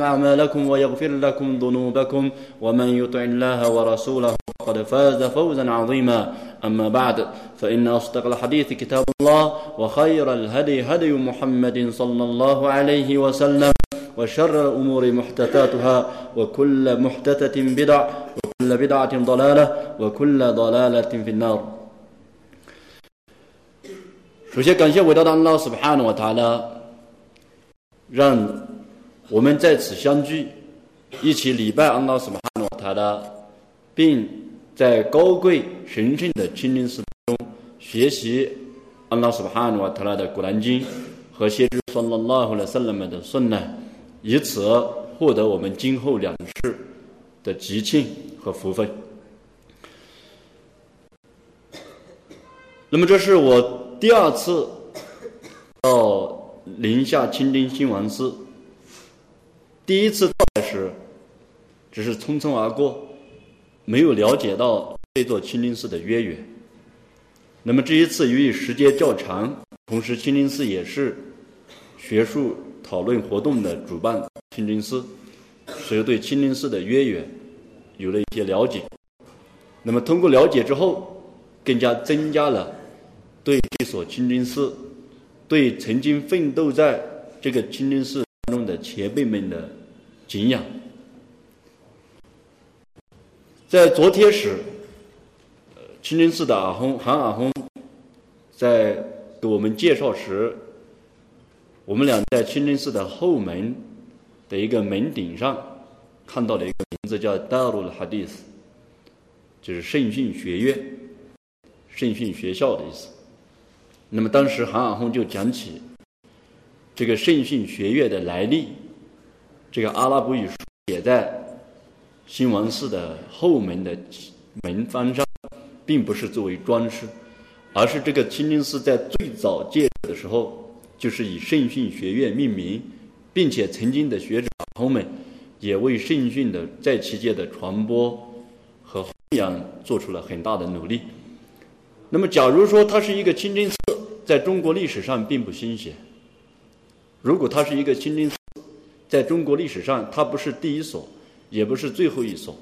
أعمالكم ويغفر لكم ذنوبكم ومن يطع الله ورسوله فقد فاز فوزا عظيما أما بعد فإن أصدق الحديث كتاب الله وخير الهدي هدي محمد صلى الله عليه وسلم وشر الأمور محدثاتها وكل محدثة بدع وكل بدعة ضلالة وكل ضلالة في النار 首先感谢伟大的安拉斯巴哈诺塔拉，让 我们在此相聚，一起礼拜安拉斯巴哈诺塔拉，并在高贵神圣的清真寺中学习安拉斯巴哈诺塔拉的古兰经和先知萨拉拉和圣人们的圣呢，以此获得我们今后两世的吉庆和福分。那么，这是我。第二次到宁夏清真兴王寺，第一次到时只是匆匆而过，没有了解到这座清真寺的渊源。那么这一次由于时间较长，同时清真寺也是学术讨论活动的主办清真寺，所以对清真寺的渊源有了一些了解。那么通过了解之后，更加增加了。对这所清真寺，对曾经奋斗在这个清真寺中的前辈们的敬仰，在昨天时，清真寺的阿訇韩阿訇在给我们介绍时，我们俩在清真寺的后门的一个门顶上看到了一个名字叫 Darul Hadith，就是圣训学院、圣训学校的意思。那么当时韩尔洪就讲起这个圣训学院的来历，这个阿拉伯语书写在新王寺的后门的门方上，并不是作为装饰，而是这个清真寺在最早建的时候就是以圣训学院命名，并且曾经的学者同们也为圣训的在其间的传播和弘扬做出了很大的努力。那么，假如说它是一个清真寺，在中国历史上并不新鲜。如果它是一个清真寺，在中国历史上，它不是第一所，也不是最后一所。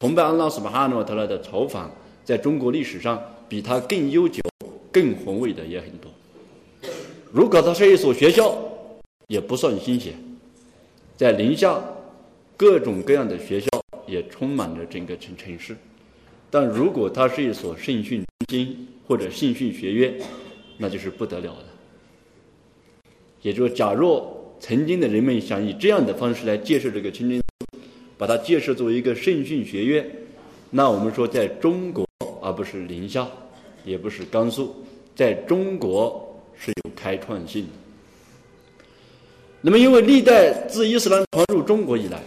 崇拜安拉斯巴哈诺特拉的朝房，在中国历史上比它更悠久、更宏伟的也很多。如果它是一所学校，也不算新鲜。在宁夏，各种各样的学校也充满着整个城城市。但如果它是一所圣训中心或者圣训学院，那就是不得了的。也就是，假若曾经的人们想以这样的方式来建设这个清真寺，把它建设作为一个圣训学院，那我们说，在中国，而不是宁夏，也不是甘肃，在中国是有开创性的。那么，因为历代自伊斯兰传入中国以来，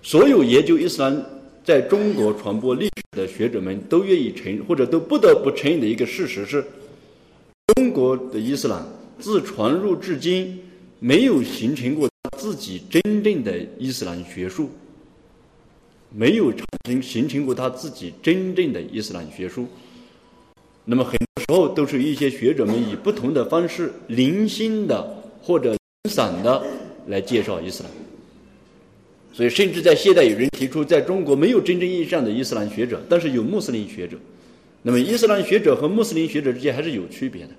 所有研究伊斯兰在中国传播历史的学者们都愿意承或者都不得不承认的一个事实是。中国的伊斯兰自传入至今，没有形成过自己真正的伊斯兰学术，没有产生形成过他自己真正的伊斯兰学术。那么很多时候都是一些学者们以不同的方式零星的或者零散的来介绍伊斯兰。所以，甚至在现代有人提出，在中国没有真正意义上的伊斯兰学者，但是有穆斯林学者。那么，伊斯兰学者和穆斯林学者之间还是有区别的。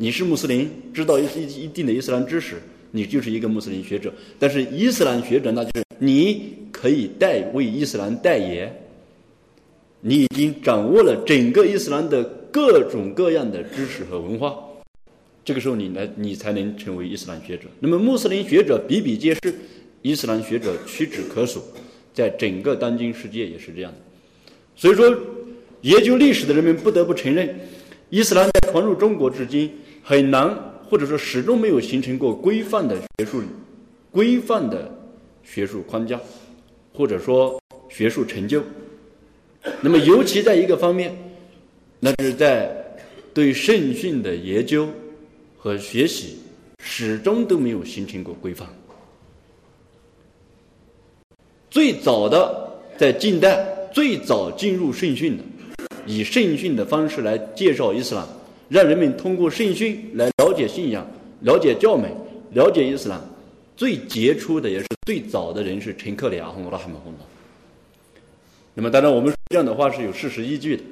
你是穆斯林，知道一一定的伊斯兰知识，你就是一个穆斯林学者。但是，伊斯兰学者那就是你可以代为伊斯兰代言，你已经掌握了整个伊斯兰的各种各样的知识和文化，这个时候你来，你才能成为伊斯兰学者。那么穆斯林学者比比皆是，伊斯兰学者屈指可数，在整个当今世界也是这样的。所以说，研究历史的人们不得不承认，伊斯兰在传入中国至今很难，或者说始终没有形成过规范的学术、规范的学术框架，或者说学术成就。那么，尤其在一个方面，那是在对圣训的研究和学习，始终都没有形成过规范。最早的在近代，最早进入圣训的，以圣训的方式来介绍伊斯兰，让人们通过圣训来了解信仰、了解教美、了解伊斯兰。最杰出的也是最早的人是陈克里阿洪拉哈姆洪拉。那么，当然，我们这样的话是有事实依据的。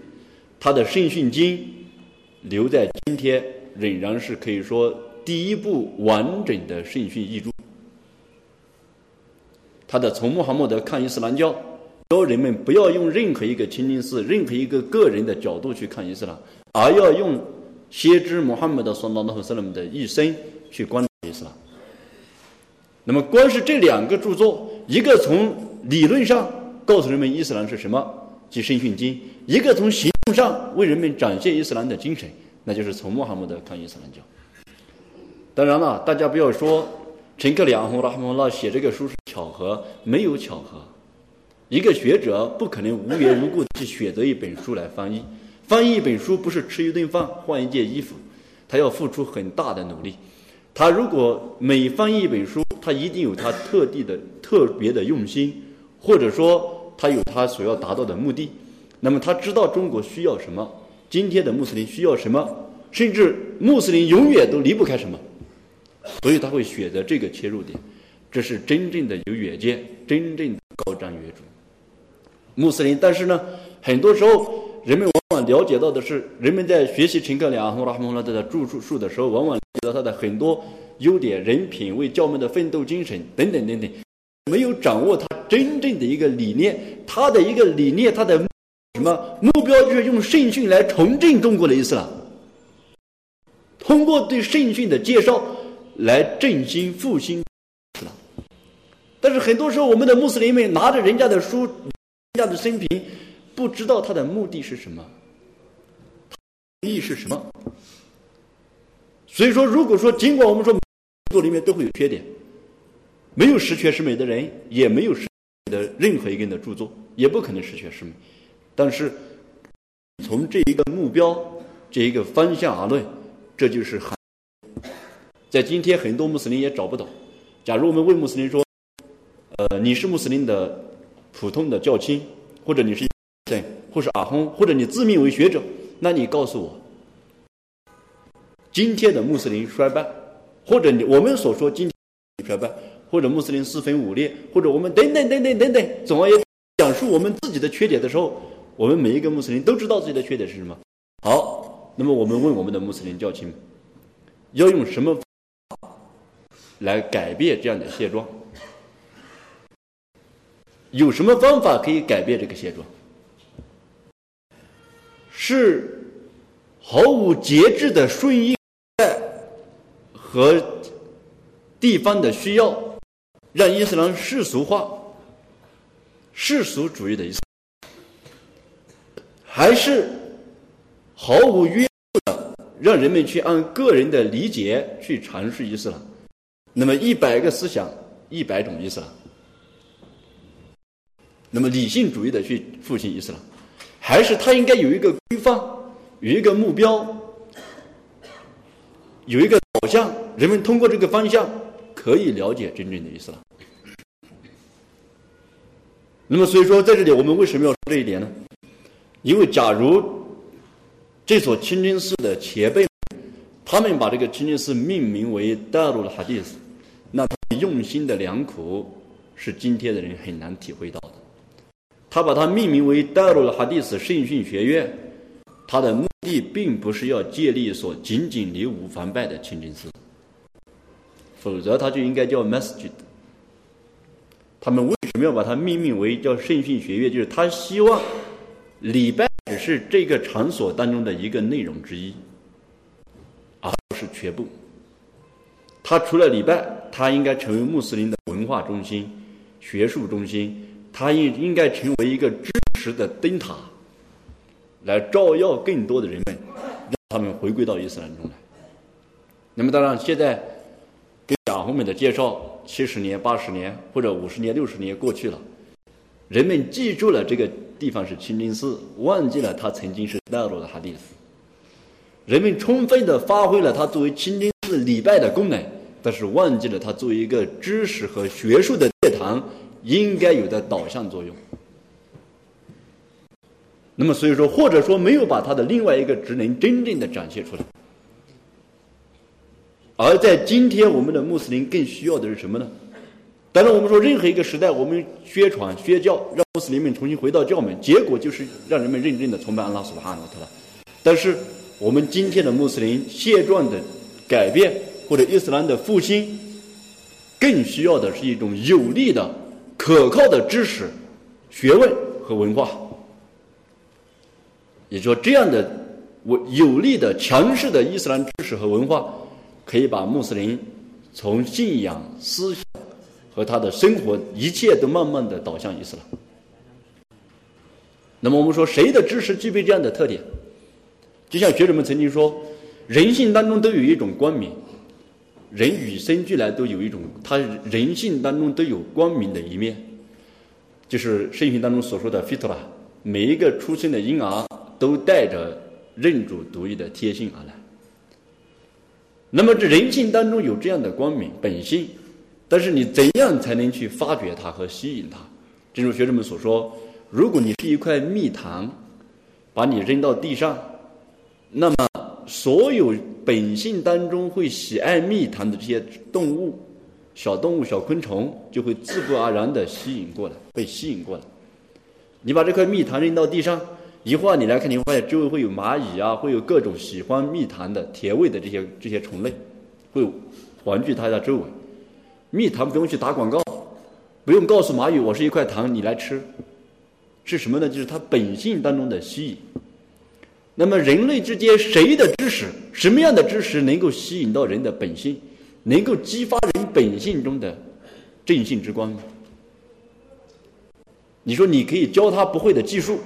他的《圣训经》留在今天，仍然是可以说第一部完整的圣训译著。他的《从穆罕默德看伊斯兰教》，教人们不要用任何一个清真寺、任何一个个人的角度去看伊斯兰，而要用先知穆罕默德所罗门和姆的一生去观察伊斯兰。那么，光是这两个著作，一个从理论上。告诉人们伊斯兰是什么，即圣训经；一个从行动上为人们展现伊斯兰的精神，那就是从穆罕默德看伊斯兰教。当然了，大家不要说陈克里昂和拉哈姆拉写这个书是巧合，没有巧合。一个学者不可能无缘无故去选择一本书来翻译，翻译一本书不是吃一顿饭换一件衣服，他要付出很大的努力。他如果每翻译一本书，他一定有他特地的、特别的用心，或者说。他有他所要达到的目的，那么他知道中国需要什么，今天的穆斯林需要什么，甚至穆斯林永远都离不开什么，所以他会选择这个切入点，这是真正的有远见，真正的高瞻远瞩。穆斯林，但是呢，很多时候人们往往了解到的是，人们在学习陈克良和拉姆拉的著述的时候，往往了解到他的很多优点、人品、为教门的奋斗精神等等等等。没有掌握他真正的一个理念，他的一个理念，他的什么目标就是用圣训来重振中国的意思了，通过对圣训的介绍来振兴复兴。但是很多时候，我们的穆斯林们拿着人家的书、人家的生平，不知道他的目的是什么，意义是什么。所以说，如果说尽管我们说作里面都会有缺点。没有十全十美的人，也没有十的任何一个人的著作，也不可能十全十美。但是，从这一个目标、这一个方向而论，这就是很。在今天，很多穆斯林也找不到。假如我们问穆斯林说：“呃，你是穆斯林的普通的教亲，或者你是对，或是阿訇，或者你自命为学者，那你告诉我，今天的穆斯林衰败，或者你我们所说今天衰败。”或者穆斯林四分五裂，或者我们等等等等等等，总而言之，讲述我们自己的缺点的时候，我们每一个穆斯林都知道自己的缺点是什么。好，那么我们问我们的穆斯林教亲，要用什么来改变这样的现状？有什么方法可以改变这个现状？是毫无节制的顺应和地方的需要？让伊斯兰世俗化、世俗主义的意思，还是毫无约束的让人们去按个人的理解去阐释伊斯兰？那么一百个思想，一百种伊斯兰。那么理性主义的去复兴伊斯兰，还是他应该有一个规范，有一个目标，有一个导向，人们通过这个方向可以了解真正的伊斯兰。那么，所以说，在这里我们为什么要说这一点呢？因为，假如这所清真寺的前辈，他们把这个清真寺命名为“大陆的哈迪斯”，那用心的良苦是今天的人很难体会到的。他把它命名为“戴鲁哈迪斯圣训学院”，他的目的并不是要建立一所仅仅离五防拜的清真寺，否则他就应该叫 masjid。他们为什么要把它命名为叫圣训学院？就是他希望礼拜只是这个场所当中的一个内容之一，而不是全部。他除了礼拜，他应该成为穆斯林的文化中心、学术中心，它应应该成为一个知识的灯塔，来照耀更多的人们，让他们回归到伊斯兰中来。那么，当然，现在给讲后面的介绍，七十年、八十年或者五十年、六十年过去了，人们记住了这个地方是清真寺，忘记了它曾经是带路的哈迪斯。人们充分的发挥了它作为清真寺礼拜的功能。但是忘记了它作为一个知识和学术的殿堂应该有的导向作用。那么，所以说，或者说没有把它的另外一个职能真正的展现出来。而在今天，我们的穆斯林更需要的是什么呢？当然，我们说任何一个时代，我们宣传宣教，让穆斯林们重新回到教门，结果就是让人们认真的崇拜安拉苏哈诺特了。但是，我们今天的穆斯林现状的改变。或者伊斯兰的复兴，更需要的是一种有力的、可靠的知识、学问和文化。也就说，这样的我有力的、强势的伊斯兰知识和文化，可以把穆斯林从信仰、思想和他的生活一切都慢慢的导向伊斯兰。那么，我们说谁的知识具备这样的特点？就像学者们曾经说，人性当中都有一种光明。人与生俱来都有一种，他人性当中都有光明的一面，就是圣经当中所说的 “fitra”，每一个出生的婴儿都带着认主独一的天性而来。那么这人性当中有这样的光明本性，但是你怎样才能去发掘它和吸引它？正如学生们所说，如果你是一块蜜糖，把你扔到地上，那么所有。本性当中会喜爱蜜糖的这些动物、小动物、小昆虫，就会自不而然的吸引过来，被吸引过来。你把这块蜜糖扔到地上，一会儿你来看，你会发现周围会有蚂蚁啊，会有各种喜欢蜜糖的甜味的这些这些虫类，会环聚它的周围。蜜糖不用去打广告，不用告诉蚂蚁我是一块糖，你来吃，是什么呢？就是它本性当中的吸引。那么，人类之间谁的知识，什么样的知识能够吸引到人的本性，能够激发人本性中的正性之光？你说，你可以教他不会的技术，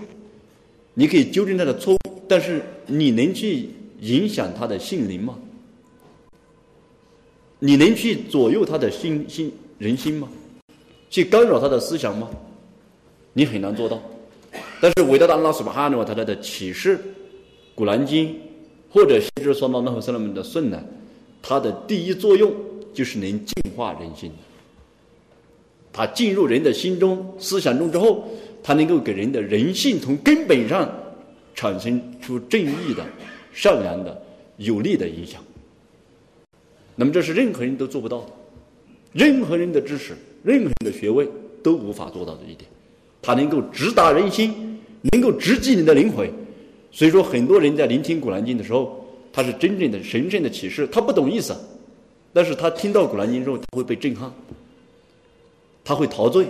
你可以纠正他的错误，但是你能去影响他的性灵吗？你能去左右他的心心人心吗？去干扰他的思想吗？你很难做到。但是伟大的阿拉斯巴哈诺他他的启示。古兰经或者先知说到那和圣人们的顺呢，它的第一作用就是能净化人心。它进入人的心中、思想中之后，它能够给人的人性从根本上产生出正义的、善良的、有利的影响。那么，这是任何人都做不到的，任何人的知识、任何人的学问都无法做到的一点。它能够直达人心，能够直击你的灵魂。所以说，很多人在聆听《古兰经》的时候，他是真正的神圣的启示，他不懂意思，但是他听到《古兰经》之后，他会被震撼，他会陶醉。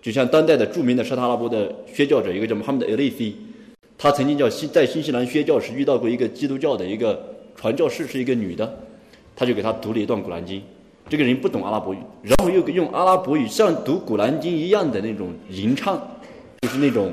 就像当代的著名的沙特阿拉伯的宣教者，一个叫穆罕默德·埃利菲，他曾经叫新在新西兰宣教时遇到过一个基督教的一个传教士，是一个女的，他就给他读了一段《古兰经》，这个人不懂阿拉伯语，然后又用阿拉伯语像读《古兰经》一样的那种吟唱，就是那种。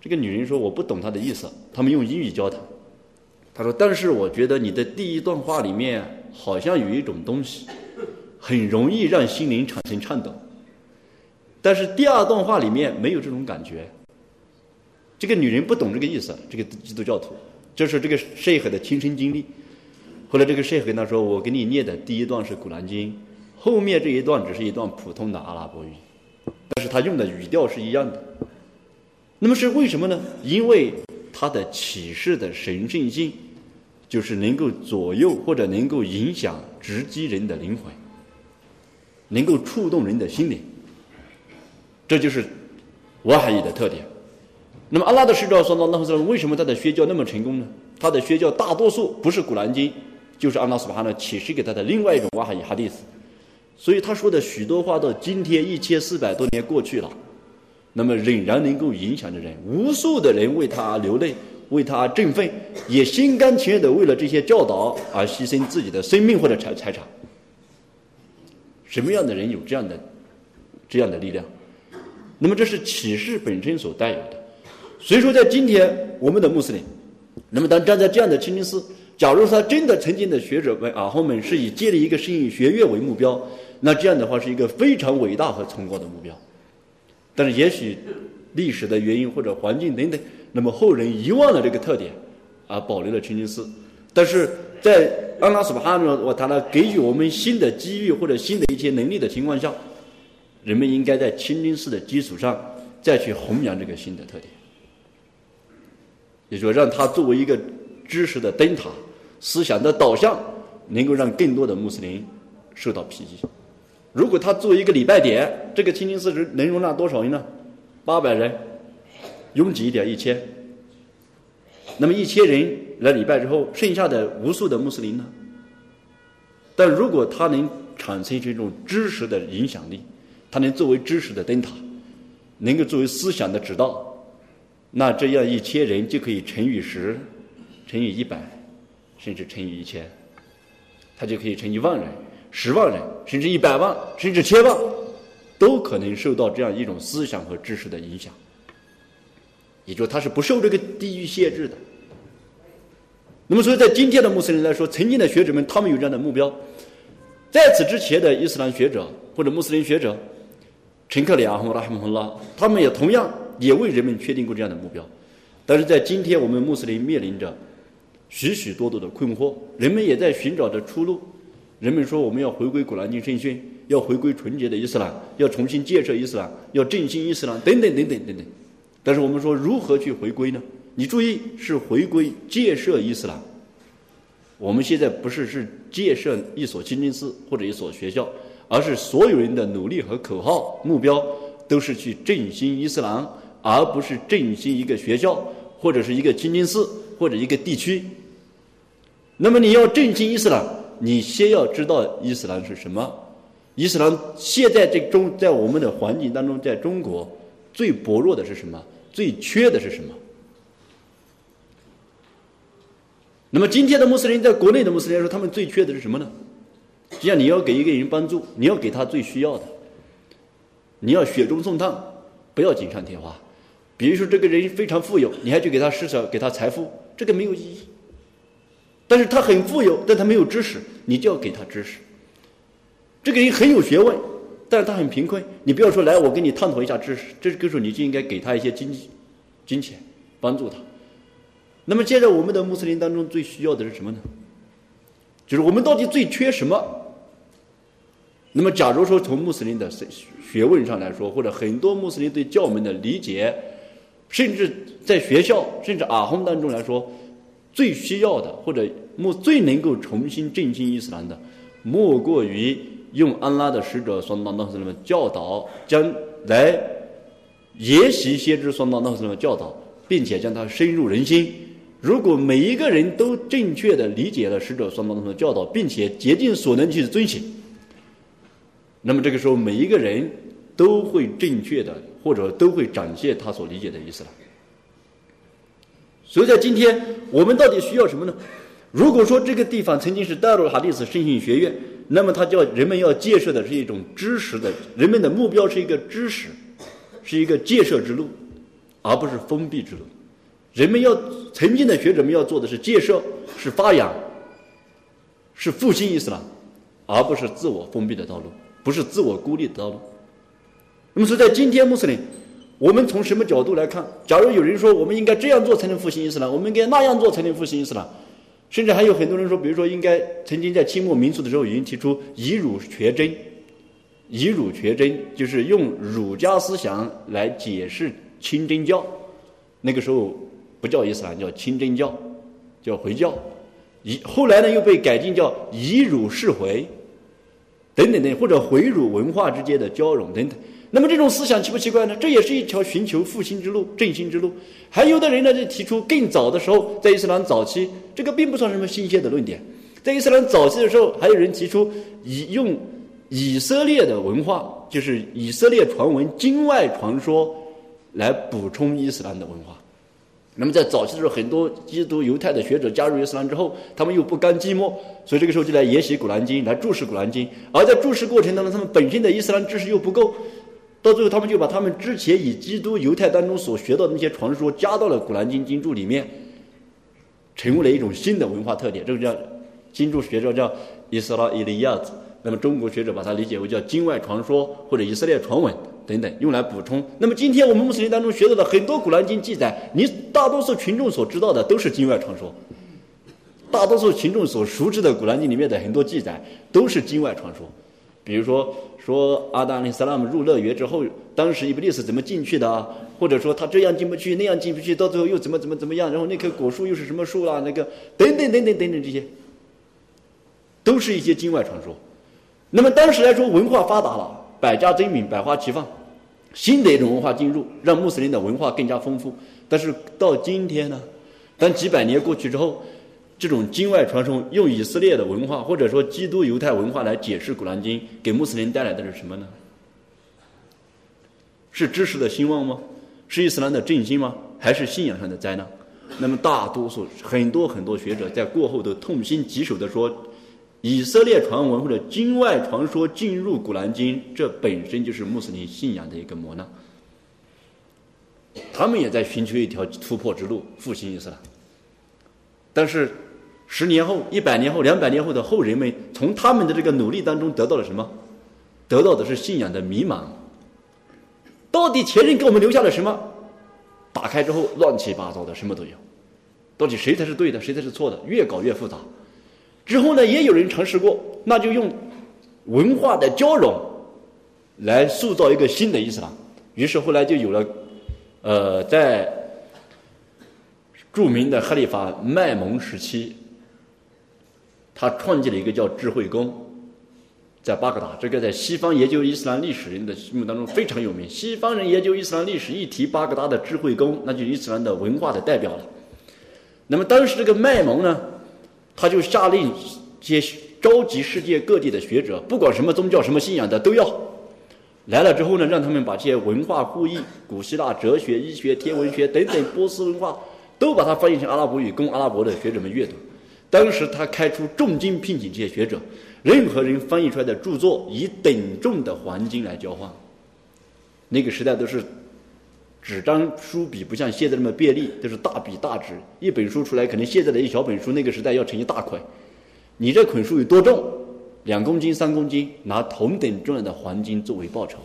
这个女人说：“我不懂他的意思。”他们用英语交谈。他说：“但是我觉得你的第一段话里面好像有一种东西，很容易让心灵产生颤抖。但是第二段话里面没有这种感觉。”这个女人不懂这个意思。这个基督教徒，这是这个舍赫的亲身经历。后来这个舍赫跟他说：“我给你念的第一段是《古兰经》，后面这一段只是一段普通的阿拉伯语，但是他用的语调是一样的。”那么是为什么呢？因为它的启示的神圣性，就是能够左右或者能够影响直击人的灵魂，能够触动人的心灵。这就是瓦哈伊的特点。那么阿拉的使者说呢：“那那为什么他的宣教那么成功呢？他的宣教大多数不是古兰经，就是阿拉斯巴哈呢启示给他的另外一种瓦哈伊哈迪斯。所以他说的许多话到今天一千四百多年过去了，那么仍然能够影响着人，无数的人为他流泪，为他振奋，也心甘情愿的为了这些教导而牺牲自己的生命或者财财产。什么样的人有这样的这样的力量？那么这是启示本身所带有的。”所以说，在今天我们的穆斯林，那么当站在这样的清真寺，假如他真的曾经的学者们阿訇们是以建立一个圣意学院为目标，那这样的话是一个非常伟大和崇高的目标。但是也许历史的原因或者环境等等，那么后人遗忘了这个特点，而保留了清真寺。但是在安拉斯巴哈呢，我谈了给予我们新的机遇或者新的一些能力的情况下，人们应该在清真寺的基础上再去弘扬这个新的特点。也就让它作为一个知识的灯塔、思想的导向，能够让更多的穆斯林受到裨益。如果他作为一个礼拜点，这个清真寺能能容纳多少人呢？八百人，拥挤一点一千。那么一千人来礼拜之后，剩下的无数的穆斯林呢？但如果它能产生这种知识的影响力，它能作为知识的灯塔，能够作为思想的指导。那这样一千人就可以乘以十，乘以一百，甚至乘以一千，他就可以乘以万人、十万人，甚至一百万，甚至千万，都可能受到这样一种思想和知识的影响。也就他是不受这个地域限制的。那么，所以在今天的穆斯林来说，曾经的学者们他们有这样的目标，在此之前的伊斯兰学者或者穆斯林学者，陈克里亚和拉哈姆拉，他们也同样。也为人们确定过这样的目标，但是在今天我们穆斯林面临着许许多多的困惑，人们也在寻找着出路。人们说我们要回归古兰经圣训，要回归纯洁的伊斯兰，要重新建设伊斯兰，要振兴伊斯兰，等等等等等等。但是我们说如何去回归呢？你注意是回归建设伊斯兰。我们现在不是是建设一所清真寺或者一所学校，而是所有人的努力和口号目标都是去振兴伊斯兰。而不是振兴一个学校，或者是一个清真寺，或者一个地区。那么你要振兴伊斯兰，你先要知道伊斯兰是什么。伊斯兰现在这中在我们的环境当中，在中国最薄弱的是什么？最缺的是什么？那么今天的穆斯林，在国内的穆斯林来说，他们最缺的是什么呢？就像你要给一个人帮助，你要给他最需要的，你要雪中送炭，不要锦上添花。比如说，这个人非常富有，你还去给他施舍、给他财富，这个没有意义。但是他很富有，但他没有知识，你就要给他知识。这个人很有学问，但是他很贫困，你不要说来，我跟你探讨一下知识。这个时候你就应该给他一些经济、金钱，帮助他。那么现在我们的穆斯林当中最需要的是什么呢？就是我们到底最缺什么？那么假如说从穆斯林的学学问上来说，或者很多穆斯林对教门的理解。甚至在学校，甚至阿訇当中来说，最需要的或者莫最能够重新振兴伊斯兰的，莫过于用安拉的使者双当当什么教导，将来沿袭先知双当当什么教导，并且将它深入人心。如果每一个人都正确的理解了使者双当当的教导，并且竭尽所能去遵循，那么这个时候每一个人都会正确的。或者都会展现他所理解的意思了。所以在今天，我们到底需要什么呢？如果说这个地方曾经是戴鲁哈迪斯圣训学院，那么他叫人们要建设的是一种知识的，人们的目标是一个知识，是一个建设之路，而不是封闭之路。人们要曾经的学者们要做的是建设，是发扬，是复兴伊斯兰，而不是自我封闭的道路，不是自我孤立的道路。那么说，在今天穆斯林，我们从什么角度来看？假如有人说我们应该这样做才能复兴伊斯兰，我们应该那样做才能复兴伊斯兰，甚至还有很多人说，比如说应该曾经在清末民初的时候已经提出以儒学真，以儒学真就是用儒家思想来解释清真教。那个时候不叫伊斯兰，叫清真教，叫回教。以后来呢，又被改进叫以儒释回，等等等，或者回儒文化之间的交融等等。那么这种思想奇不奇怪呢？这也是一条寻求复兴之路、振兴之路。还有的人呢，就提出更早的时候，在伊斯兰早期，这个并不算什么新鲜的论点。在伊斯兰早期的时候，还有人提出以用以色列的文化，就是以色列传闻、经外传说，来补充伊斯兰的文化。那么在早期的时候，很多基督犹太的学者加入伊斯兰之后，他们又不甘寂寞，所以这个时候就来研习古兰经，来注释古兰经。而在注释过程当中，他们本身的伊斯兰知识又不够，到最后他们就把他们之前以基督犹太当中所学到的那些传说加到了古兰经经注里面，成为了一种新的文化特点。这个叫经注学者叫伊斯拉伊利亚子，那么中国学者把它理解为叫经外传说或者以色列传闻。等等，用来补充。那么今天我们穆斯林当中学到的很多古兰经记载，你大多数群众所知道的都是经外传说。大多数群众所熟知的古兰经里面的很多记载都是经外传说。比如说，说阿达里萨拉姆入乐园之后，当时伊布利斯怎么进去的啊？或者说他这样进不去，那样进不去，到最后又怎么怎么怎么样？然后那棵果树又是什么树啦？那个等等等等等等这些，都是一些经外传说。那么当时来说，文化发达了，百家争鸣，百花齐放。新的一种文化进入，让穆斯林的文化更加丰富。但是到今天呢，当几百年过去之后，这种经外传说用以色列的文化或者说基督犹太文化来解释古兰经，给穆斯林带来的是什么呢？是知识的兴旺吗？是伊斯兰的振兴吗？还是信仰上的灾难？那么大多数很多很多学者在过后都痛心疾首地说。以色列传闻或者经外传说进入古兰经，这本身就是穆斯林信仰的一个磨难。他们也在寻求一条突破之路，复兴伊斯兰。但是，十年后、一百年后、两百年后的后人们，从他们的这个努力当中得到了什么？得到的是信仰的迷茫。到底前人给我们留下了什么？打开之后乱七八糟的，什么都有。到底谁才是对的，谁才是错的？越搞越复杂。之后呢，也有人尝试过，那就用文化的交融来塑造一个新的伊斯兰。于是后来就有了，呃，在著名的哈里发麦蒙时期，他创建了一个叫智慧宫，在巴格达。这个在西方研究伊斯兰历史人的心目当中非常有名。西方人研究伊斯兰历史，一提巴格达的智慧宫，那就伊斯兰的文化的代表了。那么当时这个麦蒙呢？他就下令，接召集世界各地的学者，不管什么宗教、什么信仰的都要来了之后呢，让他们把这些文化互译，古希腊哲学、医学、天文学等等波斯文化，都把它翻译成阿拉伯语，供阿拉伯的学者们阅读。当时他开出重金聘请这些学者，任何人翻译出来的著作以等重的黄金来交换。那个时代都是。纸张书笔不像现在那么便利，都是大笔大纸。一本书出来，可能现在的一小本书，那个时代要成一大捆。你这捆书有多重？两公斤、三公斤，拿同等重量的黄金作为报酬。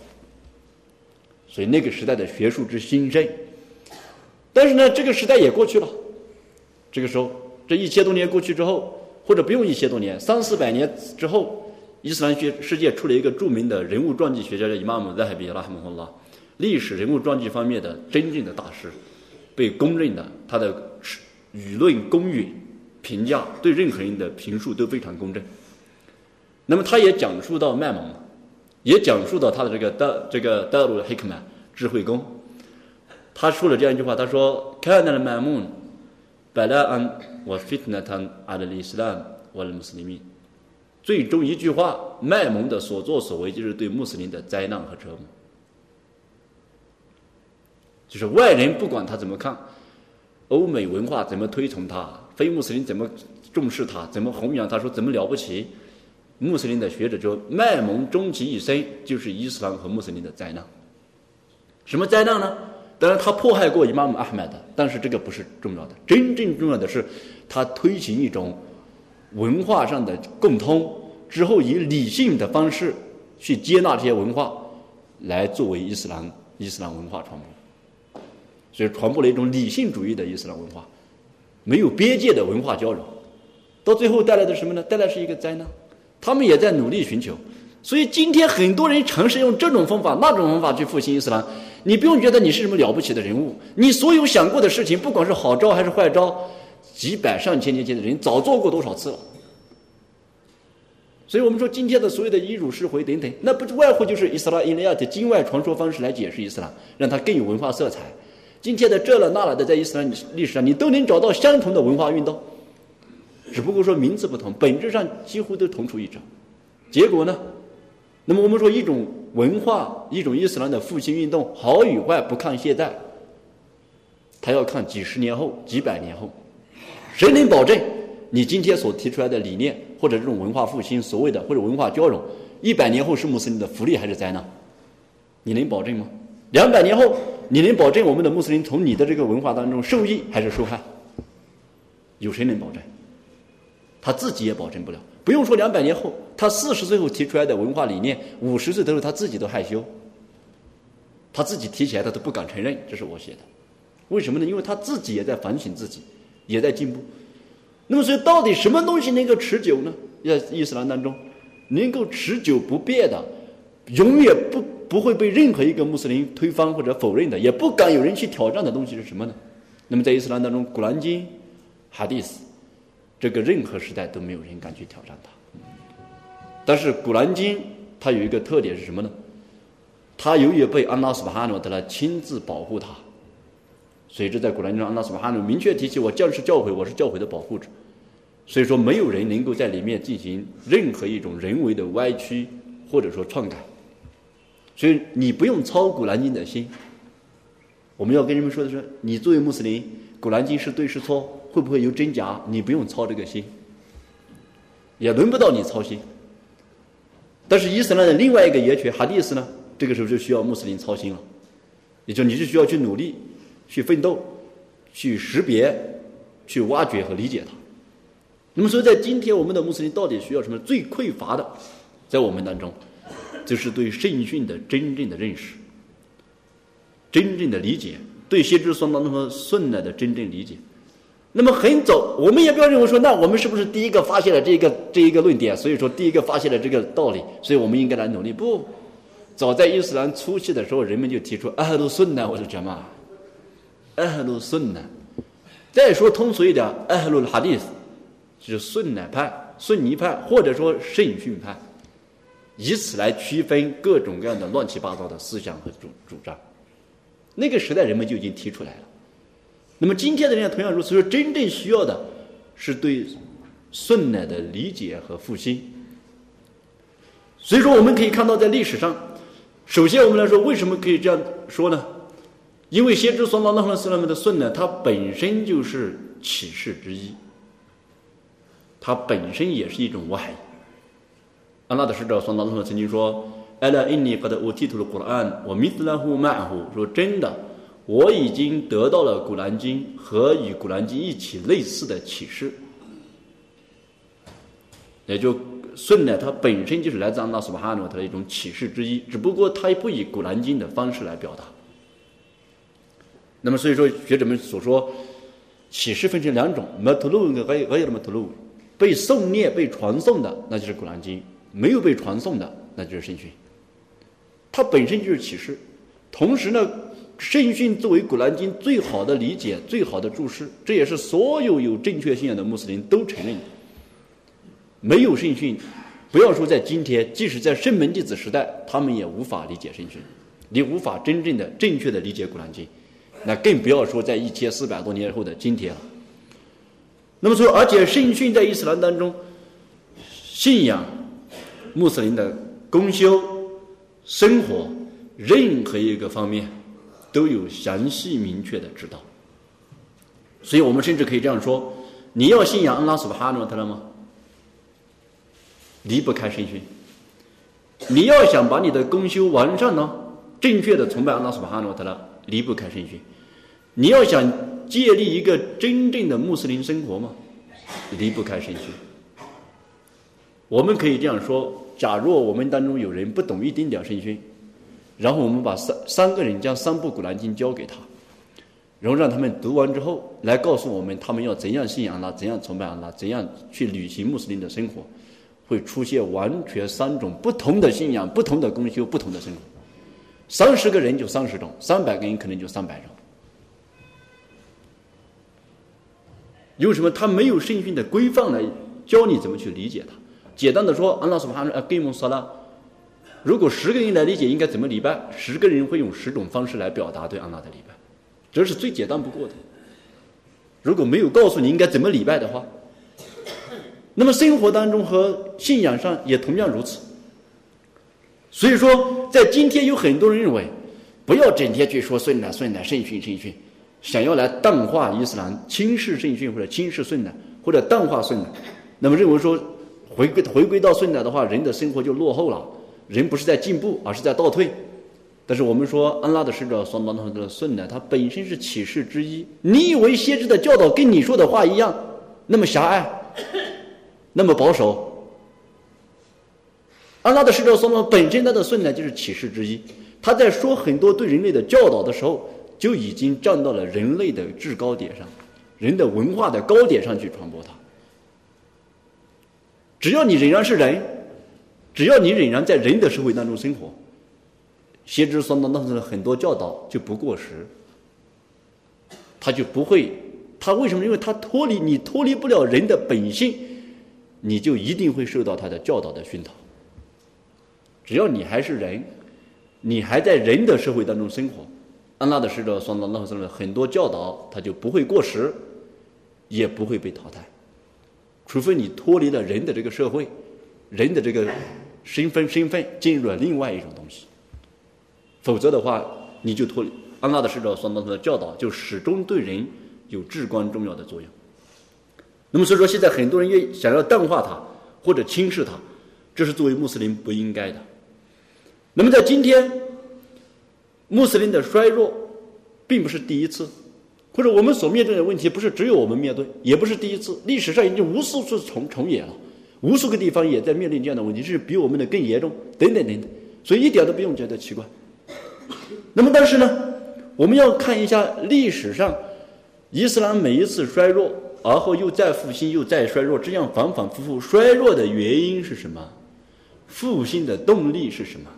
所以那个时代的学术之兴盛。但是呢，这个时代也过去了。这个时候，这一千多年过去之后，或者不用一千多年，三四百年之后，伊斯兰学世界出了一个著名的人物传记学家叫伊玛目扎海比拉哈姆拉。历史人物传记方面的真正的大师，被公认的，他的舆论公允评价，对任何人的评述都非常公正。那么，他也讲述到麦蒙，也讲述到他的这个德这个德鲁黑克曼智慧宫，他说了这样一句话，他说：“看到了麦蒙，本来安我 fitnatan 阿的伊斯兰我的穆斯林。”最终一句话，卖蒙的所作所为就是对穆斯林的灾难和折磨。就是外人不管他怎么看，欧美文化怎么推崇他，非穆斯林怎么重视他，怎么弘扬他，说怎么了不起，穆斯林的学者说，卖蒙终其一生就是伊斯兰和穆斯林的灾难。什么灾难呢？当然他迫害过伊玛目阿罕的，但是这个不是重要的，真正重要的是他推行一种文化上的共通，之后以理性的方式去接纳这些文化，来作为伊斯兰伊斯兰文化传播。所以传播了一种理性主义的伊斯兰文化，没有边界的文化交融，到最后带来的什么呢？带来是一个灾难。他们也在努力寻求，所以今天很多人尝试用这种方法、那种方法去复兴伊斯兰，你不用觉得你是什么了不起的人物，你所有想过的事情，不管是好招还是坏招，几百上千年前的人早做过多少次了。所以我们说今天的所有的伊辱释回等等，那不外乎就是伊斯兰伊利亚的经外传说方式来解释伊斯兰，让它更有文化色彩。今天的这了那了的，在伊斯兰历史上，你都能找到相同的文化运动，只不过说名字不同，本质上几乎都同出一辙。结果呢？那么我们说，一种文化，一种伊斯兰的复兴运动，好与坏不看现在，他要看几十年后、几百年后。谁能保证你今天所提出来的理念，或者这种文化复兴，所谓的或者文化交融，一百年后是穆斯林的福利还是灾难？你能保证吗？两百年后，你能保证我们的穆斯林从你的这个文化当中受益还是受害？有谁能保证？他自己也保证不了。不用说两百年后，他四十岁后提出来的文化理念，五十岁的时候他自己都害羞，他自己提起来他都不敢承认，这是我写的。为什么呢？因为他自己也在反省自己，也在进步。那么，所以到底什么东西能够持久呢？在伊斯兰当中，能够持久不变的，永远不不会被任何一个穆斯林推翻或者否认的，也不敢有人去挑战的东西是什么呢？那么，在伊斯兰当中，《古兰经》、《哈迪斯》。这个任何时代都没有人敢去挑战它，但是《古兰经》它有一个特点是什么呢？它由于被安拉斯巴哈努德来亲自保护它，所以这在《古兰经》中，安拉斯巴哈努明确提起：“我将是教诲，我是教诲的保护者。”所以说，没有人能够在里面进行任何一种人为的歪曲或者说篡改。所以你不用操《古兰经》的心。我们要跟人们说的是：你作为穆斯林，《古兰经》是对是错？会不会有真假？你不用操这个心，也轮不到你操心。但是伊斯兰的另外一个言权哈迪斯呢？这个时候就需要穆斯林操心了，也就你是需要去努力、去奋斗、去识别、去挖掘和理解它。那么，所以在今天，我们的穆斯林到底需要什么？最匮乏的，在我们当中，就是对圣训的真正的认识、真正的理解，对先知所当中和顺来的真正理解。那么很早，我们也不要认为说，那我们是不是第一个发现了这个这一个论点？所以说，第一个发现了这个道理，所以我们应该来努力。不，早在伊斯兰初期的时候，人们就提出阿哈鲁顺呢，我说什么？阿哈鲁顺呢？再说通俗一点，阿哈鲁哈迪斯，就是顺乃派、顺尼派，或者说圣训派，以此来区分各种各样的乱七八糟的思想和主主张。那个时代，人们就已经提出来了。那么今天的人同样如此，说真正需要的是对顺乃的理解和复兴。所以说，我们可以看到，在历史上，首先我们来说，为什么可以这样说呢？因为先知所罗门和斯拉们的顺呢，它本身就是启示之一，它本身也是一种外。安拉的使者所罗门曾经说：“阿拉印尼和的乌提图的古兰，我米斯兰胡曼胡说真的。”我已经得到了《古兰经》和与《古兰经》一起类似的启示，也就顺呢，它本身就是来自安拉苏巴哈诺他的一种启示之一，只不过它不以《古兰经》的方式来表达。那么，所以说学者们所说，启示分成两种：马图鲁和还有还有的马图鲁，被诵念、被传送的，那就是《古兰经》；没有被传送的，那就是圣训。它本身就是启示，同时呢。圣训作为《古兰经》最好的理解、最好的注释，这也是所有有正确信仰的穆斯林都承认的。没有圣训，不要说在今天，即使在圣门弟子时代，他们也无法理解圣训，你无法真正的、正确的理解《古兰经》，那更不要说在一千四百多年后的今天了。那么说，而且圣训在伊斯兰当中，信仰穆斯林的公修、生活任何一个方面。都有详细明确的指导，所以我们甚至可以这样说：你要信仰安拉苏巴哈诺特了吗？离不开圣训。你要想把你的功修完善呢，正确的崇拜安拉苏巴哈诺特了，离不开圣训。你要想建立一个真正的穆斯林生活吗？离不开圣训。我们可以这样说：假若我们当中有人不懂一丁点圣训。然后我们把三三个人将三部古兰经交给他，然后让他们读完之后来告诉我们他们要怎样信仰他，怎样崇拜他，怎样去履行穆斯林的生活，会出现完全三种不同的信仰、不同的功修、不同的生活。三十个人就三十种，三百个人可能就三百种。为什么他没有圣训的规范来教你怎么去理解它？简单的说，安拉说哈，呃，给我们说了，如果十个人来理解应该怎么礼拜，十个人会用十种方式来表达对安拉的礼拜，这是最简单不过的。如果没有告诉你应该怎么礼拜的话，那么生活当中和信仰上也同样如此。所以说，在今天有很多人认为，不要整天去说顺呐顺呐圣训圣训，想要来淡化伊斯兰、轻视圣训或者轻视顺呐，或者淡化顺呐，那么认为说。回归回归到顺乃的话，人的生活就落后了。人不是在进步，而是在倒退。但是我们说，安拉的使者双当的顺呢，它本身是启示之一。你以为先知的教导跟你说的话一样，那么狭隘，那么保守？安拉的使者双当本身他的顺呢就是启示之一。他在说很多对人类的教导的时候，就已经站到了人类的制高点上，人的文化的高点上去传播它。只要你仍然是人，只要你仍然在人的社会当中生活，先知说的那的很多教导就不过时，他就不会，他为什么？因为他脱离你脱离不了人的本性，你就一定会受到他的教导的熏陶。只要你还是人，你还在人的社会当中生活，安拉的使者说的那什么很多教导，他就不会过时，也不会被淘汰。除非你脱离了人的这个社会，人的这个身份身份，进入了另外一种东西，否则的话，你就脱离安拉的使者所当中的教导，就始终对人有至关重要的作用。那么，所以说现在很多人愿想要淡化它或者轻视它，这是作为穆斯林不应该的。那么，在今天，穆斯林的衰弱，并不是第一次。或者我们所面对的问题不是只有我们面对，也不是第一次，历史上已经无数次重重演了，无数个地方也在面临这样的问题，是比我们的更严重，等等等等，所以一点都不用觉得奇怪。那么，但是呢，我们要看一下历史上伊斯兰每一次衰弱，而后又再复兴，又再衰弱，这样反反复复衰弱的原因是什么？复兴的动力是什么？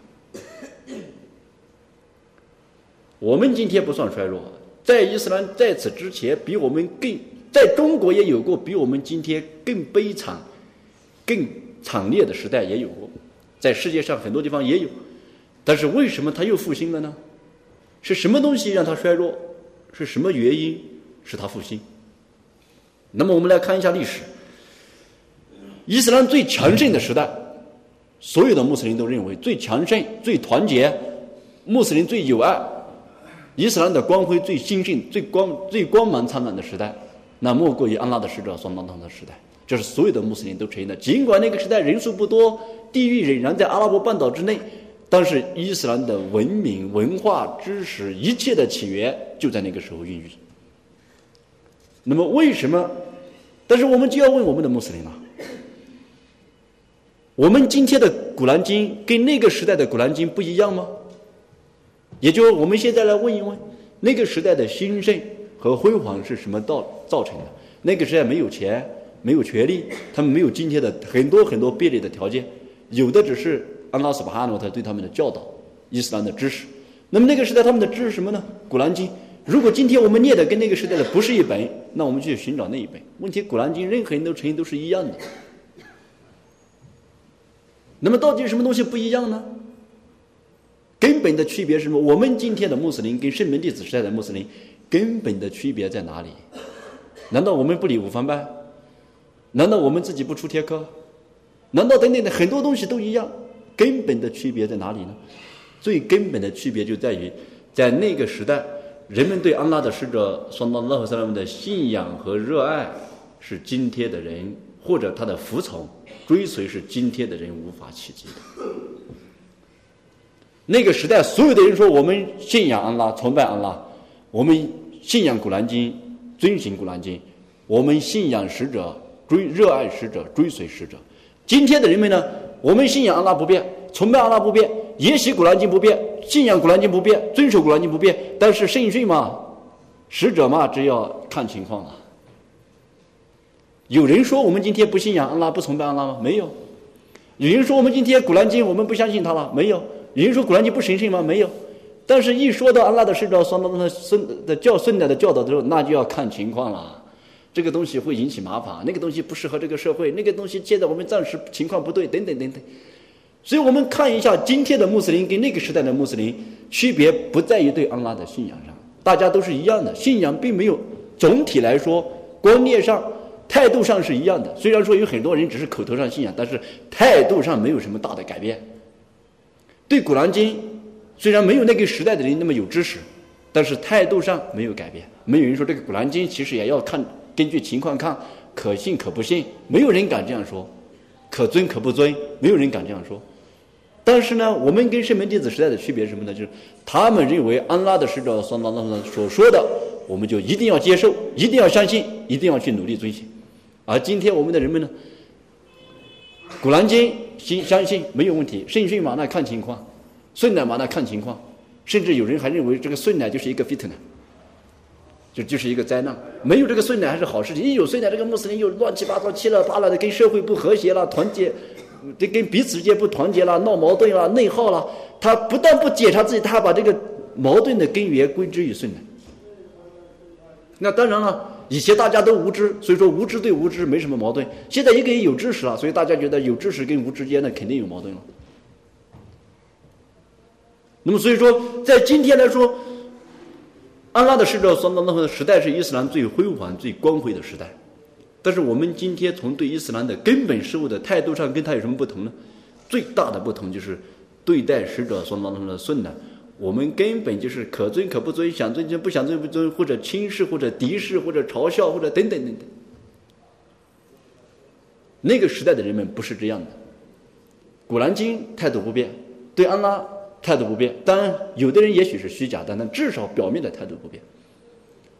我们今天不算衰弱。在伊斯兰在此之前，比我们更在中国也有过比我们今天更悲惨、更惨烈的时代也有过，在世界上很多地方也有，但是为什么它又复兴了呢？是什么东西让它衰弱？是什么原因使它复兴？那么我们来看一下历史，伊斯兰最强盛的时代，所有的穆斯林都认为最强盛、最团结，穆斯林最友爱。伊斯兰的光辉最兴盛、最光、最光芒灿烂的时代，那莫过于安拉的使者所当当的时代。这是所有的穆斯林都承认的。尽管那个时代人数不多，地域仍然在阿拉伯半岛之内，但是伊斯兰的文明、文化、知识一切的起源就在那个时候孕育。那么为什么？但是我们就要问我们的穆斯林了：我们今天的古兰经跟那个时代的古兰经不一样吗？也就我们现在来问一问，那个时代的兴盛和辉煌是什么造造成的？那个时代没有钱，没有权利，他们没有今天的很多很多便利的条件，有的只是安拉斯巴哈诺他对他们的教导，伊斯兰的知识。那么那个时代他们的知识什么呢？古兰经。如果今天我们念的跟那个时代的不是一本，那我们就去寻找那一本。问题古兰经任何人都承认都是一样的。那么到底什么东西不一样呢？根本的区别是什么？我们今天的穆斯林跟圣门弟子时代的穆斯林，根本的区别在哪里？难道我们不理午饭班？难道我们自己不出贴科？难道等等的很多东西都一样？根本的区别在哪里呢？最根本的区别就在于，在那个时代，人们对安拉的使者双到拉和萨拉姆的信仰和热爱，是今天的人或者他的服从追随是今天的人无法企及的。那个时代，所有的人说我们信仰安拉，崇拜安拉，我们信仰古兰经，遵循古兰经，我们信仰使者，追热爱使者，追随使者。今天的人们呢，我们信仰安拉不变，崇拜安拉不变，也许古兰经不变，信仰古兰经不变，遵守古兰经不变，但是圣训嘛，使者嘛，只要看情况了。有人说我们今天不信仰安拉，不崇拜安拉吗？没有。有人说我们今天《古兰经》我们不相信他了，没有。有人说《古兰经》不神圣吗？没有。但是，一说到安拉的使者、双当的孙的教圣的教导的时候，那就要看情况了。这个东西会引起麻烦，那个东西不适合这个社会，那个东西现在我们暂时情况不对，等等等等。所以我们看一下今天的穆斯林跟那个时代的穆斯林区别，不在于对安拉的信仰上，大家都是一样的，信仰并没有总体来说观念上、态度上是一样的。虽然说有很多人只是口头上信仰，但是态度上没有什么大的改变。对《古兰经》。虽然没有那个时代的人那么有知识，但是态度上没有改变。没有人说这个《古兰经》其实也要看根据情况看，可信可不信。没有人敢这样说，可尊可不尊，没有人敢这样说。但是呢，我们跟圣门弟子时代的区别是什么呢？就是他们认为安拉的使者所所说的，我们就一定要接受，一定要相信，一定要去努力遵循。而今天我们的人们呢，《古兰经》信相信没有问题，圣训嘛那看情况。顺奶嘛，那看情况，甚至有人还认为这个顺奶就是一个 fitna，就就是一个灾难。没有这个顺奶还是好事情，一有顺奶，这个穆斯林又乱七八糟、七了八了的，跟社会不和谐了，团结，这跟彼此之间不团结了，闹矛盾了，内耗了。他不但不检查自己，他还把这个矛盾的根源归之于顺奶。那当然了，以前大家都无知，所以说无知对无知没什么矛盾。现在一个人有知识了，所以大家觉得有知识跟无之间的肯定有矛盾了。那么，所以说，在今天来说，安拉的使者所当的时代是伊斯兰最辉煌、最光辉的时代。但是，我们今天从对伊斯兰的根本事物的态度上，跟他有什么不同呢？最大的不同就是对待使者所当中的顺呢，我们根本就是可尊可不尊，想尊就不想尊不尊，或者轻视，或者敌视，或者嘲笑，或者等等等等。那个时代的人们不是这样的，《古兰经》态度不变，对安拉。态度不变，当然有的人也许是虚假的，但至少表面的态度不变。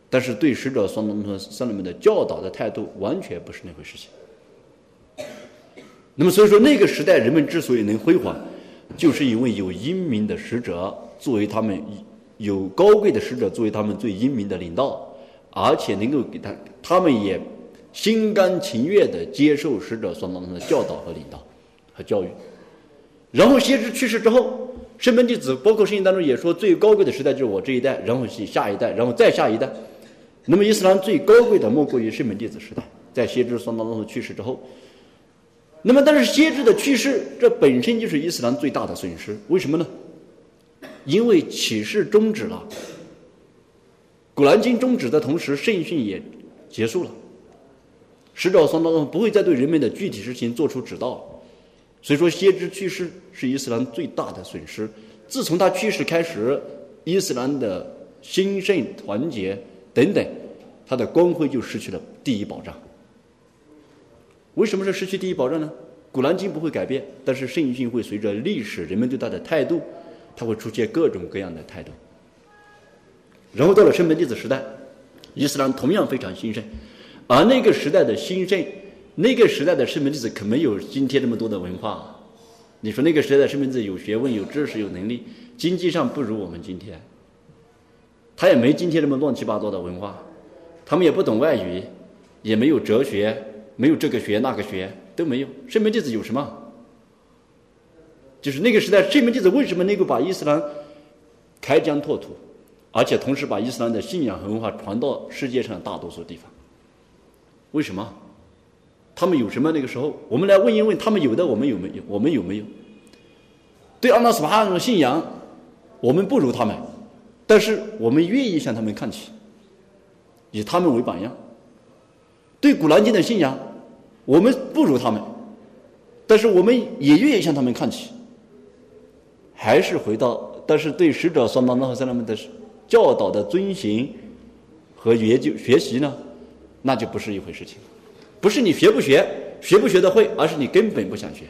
但是对使者双龙僧人们的教导的态度完全不是那回事情。那么所以说，那个时代人们之所以能辉煌，就是因为有英明的使者作为他们有高贵的使者作为他们最英明的领导，而且能够给他他们也心甘情愿的接受使者双龙的教导和领导和教育。然后先知去世之后。圣门弟子，包括圣经当中也说，最高贵的时代就是我这一代，然后是下一代，然后再下一代。那么伊斯兰最高贵的莫过于圣门弟子时代，在先知桑当中去世之后。那么，但是先知的去世，这本身就是伊斯兰最大的损失。为什么呢？因为启示终止了，古兰经终止的同时，圣训也结束了。使者桑当中不会再对人们的具体事情做出指导。所以说，先知去世是伊斯兰最大的损失。自从他去世开始，伊斯兰的兴盛、团结等等，他的光辉就失去了第一保障。为什么是失去第一保障呢？古兰经不会改变，但是圣训会随着历史人们对他的态度，他会出现各种各样的态度。然后到了圣门弟子时代，伊斯兰同样非常兴盛，而那个时代的兴盛。那个时代的圣门弟子可没有今天这么多的文化。你说那个时代的圣门弟子有学问、有知识、有能力，经济上不如我们今天。他也没今天这么乱七八糟的文化，他们也不懂外语，也没有哲学，没有这个学那个学都没有。圣门弟子有什么？就是那个时代圣门弟子为什么能够把伊斯兰开疆拓土，而且同时把伊斯兰的信仰和文化传到世界上大多数地方？为什么？他们有什么？那个时候，我们来问一问，他们有的，我们有没有？我们有没有？对阿拉斯巴的信仰，我们不如他们，但是我们愿意向他们看齐，以他们为榜样。对古兰经的信仰，我们不如他们，但是我们也愿意向他们看齐。还是回到，但是对使者双当和三他们的教导的遵循和研究学习呢，那就不是一回事情。不是你学不学，学不学得会，而是你根本不想学。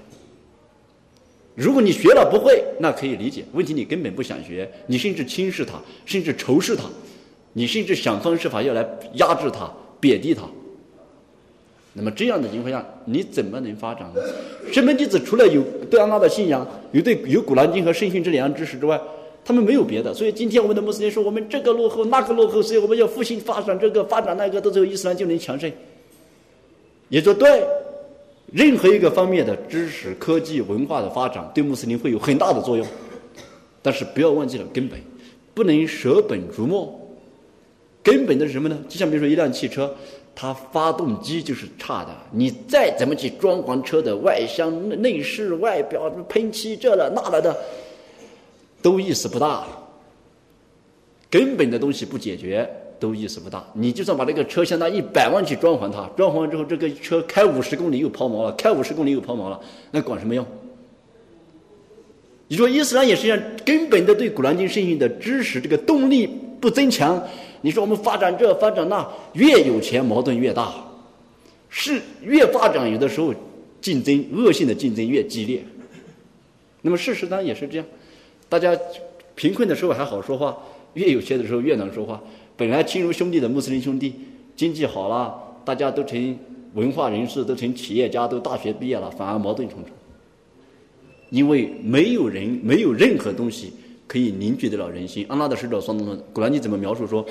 如果你学了不会，那可以理解。问题你根本不想学，你甚至轻视他，甚至仇视他，你甚至想方设法要来压制他、贬低他。那么这样的情况下，你怎么能发展呢？圣门弟子除了有对安拉的信仰，有对有古兰经和圣训这两样知识之外，他们没有别的。所以今天我们的穆斯林说，我们这个落后，那个落后，所以我们要复兴发展这个，发展那个，到最后伊斯兰就能强盛。也说对，任何一个方面的知识、科技、文化的发展，对穆斯林会有很大的作用。但是不要忘记了根本，不能舍本逐末。根本的是什么呢？就像比如说一辆汽车，它发动机就是差的，你再怎么去装潢车的外箱、内饰、外表、喷漆这了那了的，都意思不大。根本的东西不解决。都意思不大。你就算把这个车相当一百万去装潢它，装潢之后，这个车开五十公里又抛锚了，开五十公里又抛锚了，那管什么用？你说伊斯兰也是一样，根本的对古兰经圣训的知识这个动力不增强。你说我们发展这发展那，越有钱矛盾越大，是越发展有的时候竞争恶性的竞争越激烈。那么事实上也是这样，大家贫困的时候还好说话，越有钱的时候越难说话。本来亲如兄弟的穆斯林兄弟，经济好了，大家都成文化人士，都成企业家，都大学毕业了，反而矛盾重重。因为没有人，没有任何东西可以凝聚得了人心。安拉的使者说：“古兰经怎么描述说，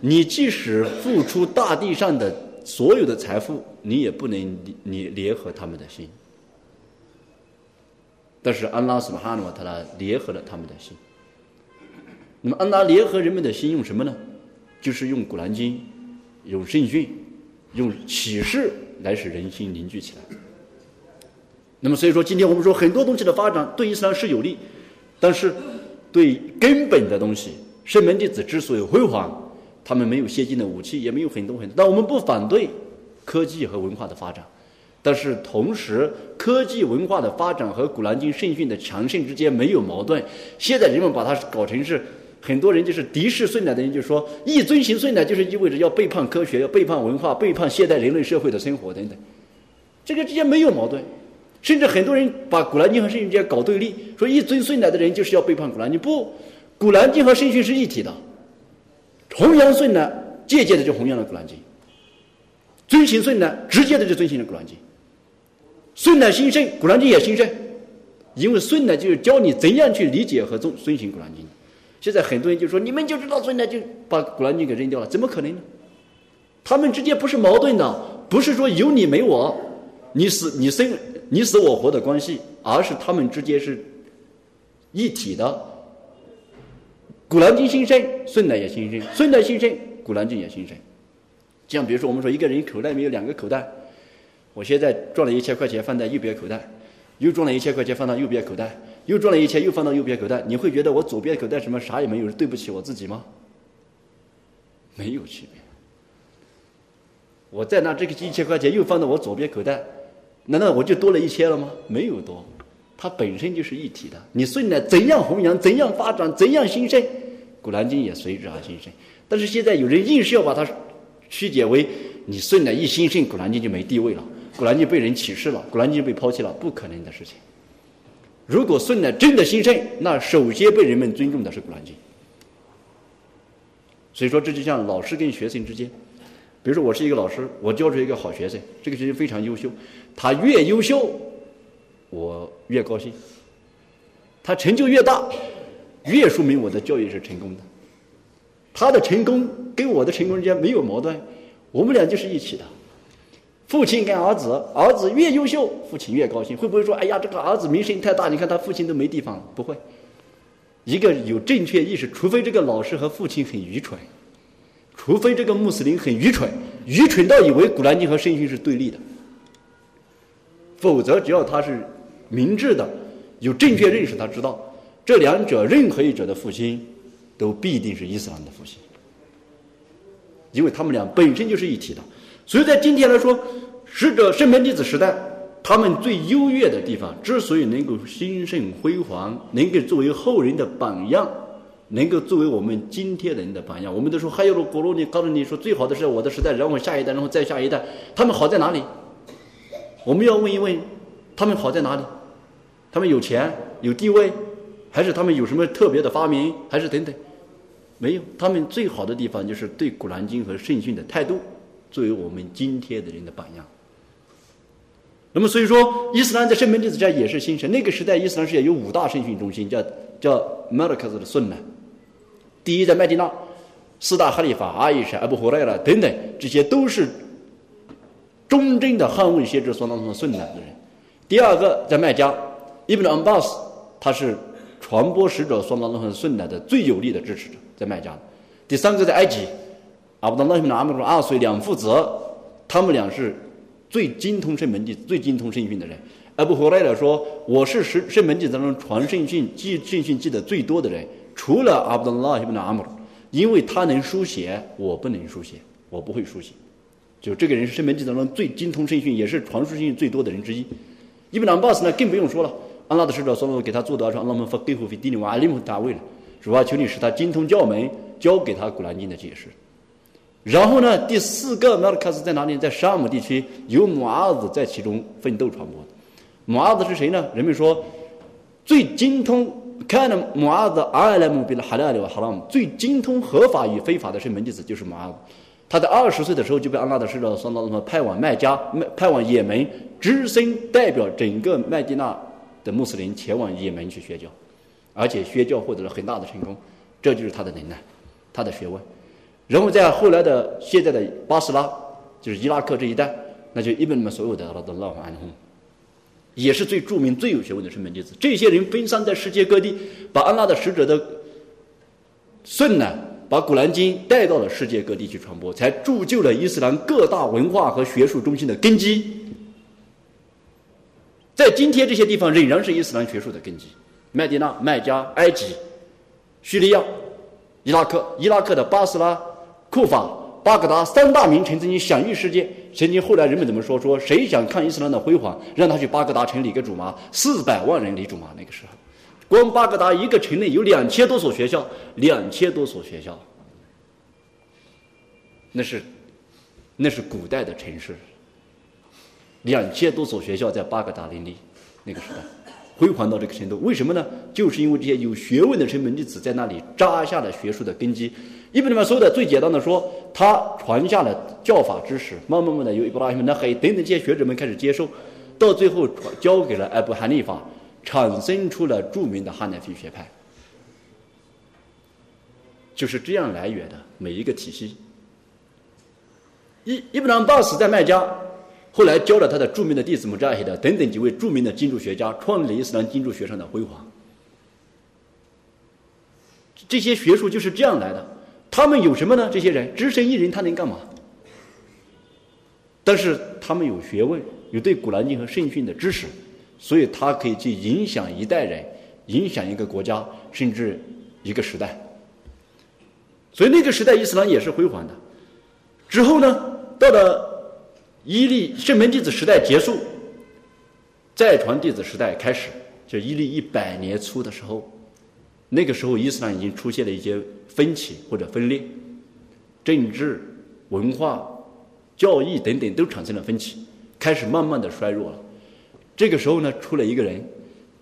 你即使付出大地上的所有的财富，你也不能你联合他们的心。但是安拉斯巴哈努他拉联合了他们的心。那么安拉联合人们的心用什么呢？”就是用《古兰经》、用圣训、用启示来使人心凝聚起来。那么，所以说，今天我们说很多东西的发展对伊斯兰是有利，但是对根本的东西，圣门弟子之所以辉煌，他们没有先进的武器，也没有很多很多。但我们不反对科技和文化的发展，但是同时，科技文化的发展和《古兰经》圣训的强盛之间没有矛盾。现在人们把它搞成是。很多人就是敌视顺奶的人，就说一遵循顺奶就是意味着要背叛科学，要背叛文化，背叛现代人类社会的生活等等。这个之间没有矛盾，甚至很多人把古兰经和圣训之间搞对立，说一遵顺奶的人就是要背叛古兰经。不，古兰经和圣训是一体的，弘扬顺奶，间接的就弘扬了古兰经；遵循顺奶，直接的就遵循了古兰经。顺奶兴盛，古兰经也兴盛，因为顺奶就是教你怎样去理解和遵遵循古兰经。现在很多人就说：“你们就知道所以呢，就把《古兰经》给扔掉了，怎么可能呢？他们之间不是矛盾的，不是说有你没我，你死你生你死我活的关系，而是他们之间是一体的。《古兰经》兴盛，顺带也兴盛；顺带兴盛，《古兰经》也兴盛。像比如说，我们说一个人口袋里有两个口袋，我现在赚了一千块钱放在右边口袋，又赚了一千块钱放到右边口袋。”又赚了一千，又放到右边口袋，你会觉得我左边口袋什么啥也没有，对不起我自己吗？没有区别。我再拿这个一千块钱又放到我左边口袋，难道我就多了一千了吗？没有多，它本身就是一体的。你顺了，怎样弘扬，怎样发展，怎样兴盛，古兰经也随之而兴盛。但是现在有人硬是要把它曲解为你顺了一兴盛，古兰经就没地位了，古兰经被人歧视了，古兰经被抛弃了，不可能的事情。如果顺呢真的兴盛，那首先被人们尊重的是《古兰经》。所以说，这就像老师跟学生之间，比如说我是一个老师，我教出一个好学生，这个学生非常优秀，他越优秀，我越高兴。他成就越大，越说明我的教育是成功的。他的成功跟我的成功之间没有矛盾，我们俩就是一起的。父亲跟儿子，儿子越优秀，父亲越高兴。会不会说：“哎呀，这个儿子名声太大，你看他父亲都没地方。”不会，一个有正确意识，除非这个老师和父亲很愚蠢，除非这个穆斯林很愚蠢，愚蠢到以为古兰经和圣训是对立的，否则只要他是明智的，有正确认识，他知道这两者任何一者的父亲都必定是伊斯兰的父亲，因为他们俩本身就是一体的。所以在今天来说，使者圣门弟子时代，他们最优越的地方，之所以能够兴盛辉煌，能够作为后人的榜样，能够作为我们今天人的榜样，我们都说还有了古罗尼告诉你说最好的是我的时代，然后下一代，然后再下一代，他们好在哪里？我们要问一问，他们好在哪里？他们有钱有地位，还是他们有什么特别的发明，还是等等？没有，他们最好的地方就是对古兰经和圣训的态度。作为我们今天的人的榜样。那么，所以说，伊斯兰在圣门弟子家也是兴盛。那个时代，伊斯兰世界有五大圣训中心，叫叫马尔克斯的顺呢。第一在麦地那，四大哈里法阿伊什、阿布胡莱拉等等，这些都是忠贞的捍卫先知所当中的顺的人；第二个在麦加，伊本安巴斯，他是传播使者所当中的顺的最有力的支持者，在麦加；第三个在埃及，阿卜杜拉伊本阿姆阿岁两父子，他们俩是最精通圣门弟、最精通圣训的人。阿布胡莱勒说：“我是圣圣门弟当中传圣训、记圣训记得最多的人，除了阿卜杜拉伊本阿姆，因为他能书写，我不能书写，我不会书写。”就这个人是圣门弟当中最精通圣训，也是传圣训最多的人之一。伊本·朗巴斯呢，更不用说了。安拉的使者说：“给他做的说，安拉们发给付费地里瓦里姆大卫了。主啊，求你使他精通教门，教给他古兰经的解释。然后呢，第四个马尔卡斯在哪里？在沙姆地区，有马阿子在其中奋斗传播。马阿子是谁呢？人们说最精通看了马阿子阿莱姆比了哈拉里瓦哈拉姆最精通合法与非法的圣门弟子就是马阿子。”他在二十岁的时候就被安拉的使者说到什么派往麦加、派往也门，只身代表整个麦地那的穆斯林前往也门去宣教，而且宣教获得了很大的成功，这就是他的能耐，他的学问。然后在后来的现在的巴斯拉，就是伊拉克这一带，那就一本们所有的阿拉的拉法安轰，也是最著名、最有学问的圣门弟子。这些人分散在世界各地，把安拉的使者的顺呢。把《古兰经》带到了世界各地去传播，才铸就了伊斯兰各大文化和学术中心的根基。在今天这些地方仍然是伊斯兰学术的根基：麦地那、麦加、埃及、叙利亚、伊拉克。伊拉克的巴斯拉、库法、巴格达三大名城曾经享誉世界。曾经后来人们怎么说？说谁想看伊斯兰的辉煌，让他去巴格达城里个主麻，四百万人里主麻。那个时候。光巴格达一个城内有两千多所学校，两千多所学校，那是那是古代的城市，两千多所学校在巴格达林立，那个时代辉煌到这个程度，为什么呢？就是因为这些有学问的城门弟子在那里扎下了学术的根基。一本里面说的最简单的说，他传下了教法知识，慢慢慢的由伊布拉希那黑等等这些学者们开始接受，到最后传交给了艾布哈尼法。产生出了著名的哈乃菲学派，就是这样来源的每一个体系。伊伊布朗巴斯在麦加，后来教了他的著名的弟子穆扎希的等等几位著名的经注学家，创立了伊斯兰经注学上的辉煌。这些学术就是这样来的。他们有什么呢？这些人只身一人，他能干嘛？但是他们有学问，有对古兰经和圣训的知识。所以，他可以去影响一代人，影响一个国家，甚至一个时代。所以，那个时代伊斯兰也是辉煌的。之后呢，到了伊利圣门弟子时代结束，再传弟子时代开始，就伊利一百年初的时候，那个时候伊斯兰已经出现了一些分歧或者分裂，政治、文化、教义等等都产生了分歧，开始慢慢的衰弱了。这个时候呢，出了一个人，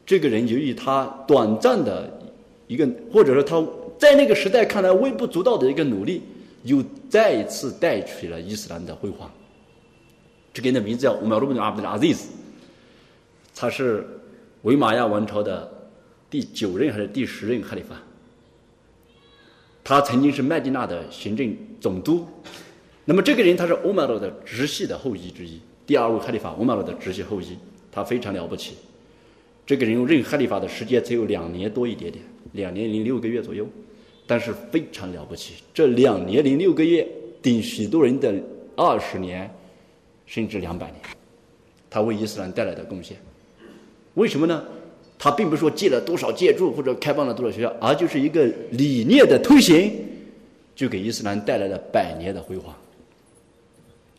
这个人由于他短暂的一个，或者说他在那个时代看来微不足道的一个努力，又再一次带起了伊斯兰的辉煌。这个人的名字叫乌马鲁本阿卜杜阿兹，他是维玛亚王朝的第九任还是第十任哈里发？他曾经是麦地那的行政总督。那么这个人他是欧马罗的直系的后裔之一，第二位哈里发欧马罗的直系后裔。他非常了不起，这个人用任哈利法的时间只有两年多一点点，两年零六个月左右，但是非常了不起。这两年零六个月顶许多人的二十年，甚至两百年，他为伊斯兰带来的贡献。为什么呢？他并不是说建了多少建筑或者开办了多少学校，而就是一个理念的推行，就给伊斯兰带来了百年的辉煌，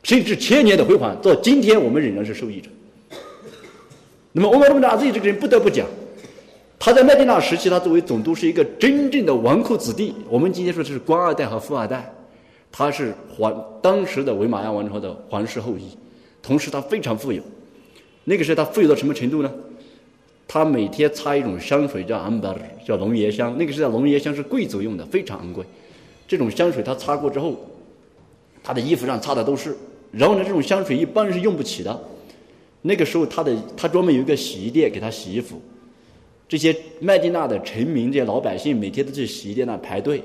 甚至千年的辉煌。到今天，我们仍然是受益者。那么，欧麦鲁本阿兹这个人不得不讲，他在麦地那时期，他作为总督是一个真正的纨绔子弟。我们今天说的是官二代和富二代，他是皇当时的维玛亚王朝的皇室后裔，同时他非常富有。那个时候他富有到什么程度呢？他每天擦一种香水叫 amber，，叫龙涎香。那个时候龙涎香是贵族用的，非常昂贵。这种香水他擦过之后，他的衣服上擦的都是。然后呢，这种香水一般是用不起的。那个时候，他的他专门有一个洗衣店给他洗衣服。这些麦地那的臣民、这些老百姓每天都去洗衣店那排队，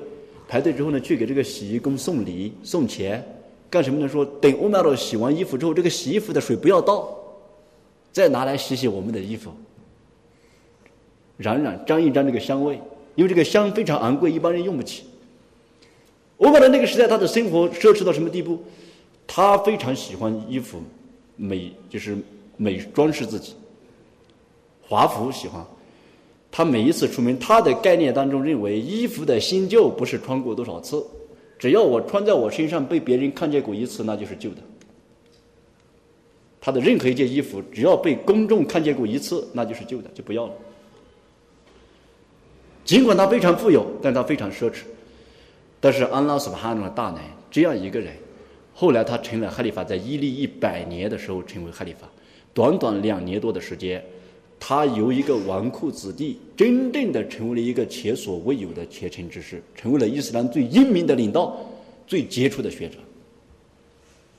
排队之后呢，去给这个洗衣工送礼、送钱，干什么呢？说等欧麦罗洗完衣服之后，这个洗衣服的水不要倒，再拿来洗洗我们的衣服，染染沾一沾这个香味，因为这个香非常昂贵，一般人用不起。欧麦尔那个时代，他的生活奢侈到什么地步？他非常喜欢衣服，美就是美装饰自己，华服喜欢。他每一次出门，他的概念当中认为，衣服的新旧不是穿过多少次，只要我穿在我身上被别人看见过一次，那就是旧的。他的任何一件衣服，只要被公众看见过一次，那就是旧的，就不要了。尽管他非常富有，但他非常奢侈。但是安拉斯巴汗的大能，这样一个人，后来他成了哈里发，在伊利一百年的时候成为哈里发，短短两年多的时间。他由一个纨绔子弟，真正的成为了一个前所未有的虔诚之士，成为了伊斯兰最英明的领导、最杰出的学者。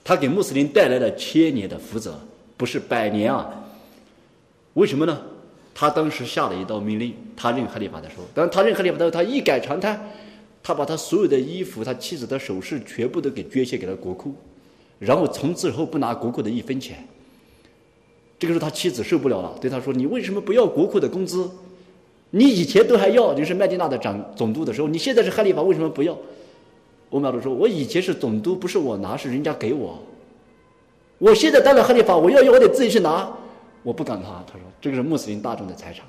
他给穆斯林带来了千年的福泽，不是百年啊！为什么呢？他当时下了一道命令，他任哈里发的时候，当他任哈里发的时候，他一改常态，他把他所有的衣服、他妻子的首饰全部都给捐献给了国库，然后从此以后不拿国库的一分钱。这个时候，他妻子受不了了，对他说：“你为什么不要国库的工资？你以前都还要，你是麦地那的长总督的时候，你现在是哈利法，为什么不要？”欧麦尔说：“我以前是总督，不是我拿，是人家给我。我现在当了哈利法，我要要，我得自己去拿，我不敢拿。”他说：“这个是穆斯林大众的财产，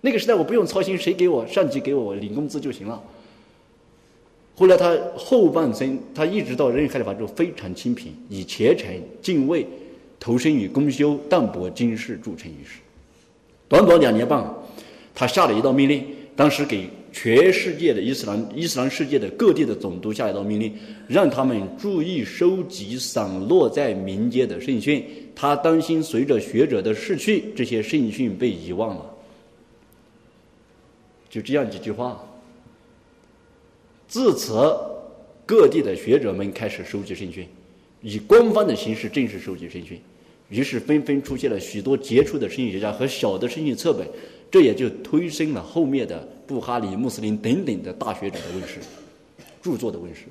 那个时代我不用操心谁给我，上级给我，我领工资就行了。”后来他后半生，他一直到任哈利法之后非常清贫，以虔诚敬畏。投身于公修、淡泊经世著称于世。短短两年半，他下了一道命令，当时给全世界的伊斯兰、伊斯兰世界的各地的总督下一道命令，让他们注意收集散落在民间的圣训。他担心随着学者的逝去，这些圣训被遗忘了。就这样几句话。自此，各地的学者们开始收集圣训。以官方的形式正式收集圣训，于是纷纷出现了许多杰出的圣训学家和小的圣训册本，这也就推升了后面的布哈里、穆斯林等等的大学者的问世，著作的问世。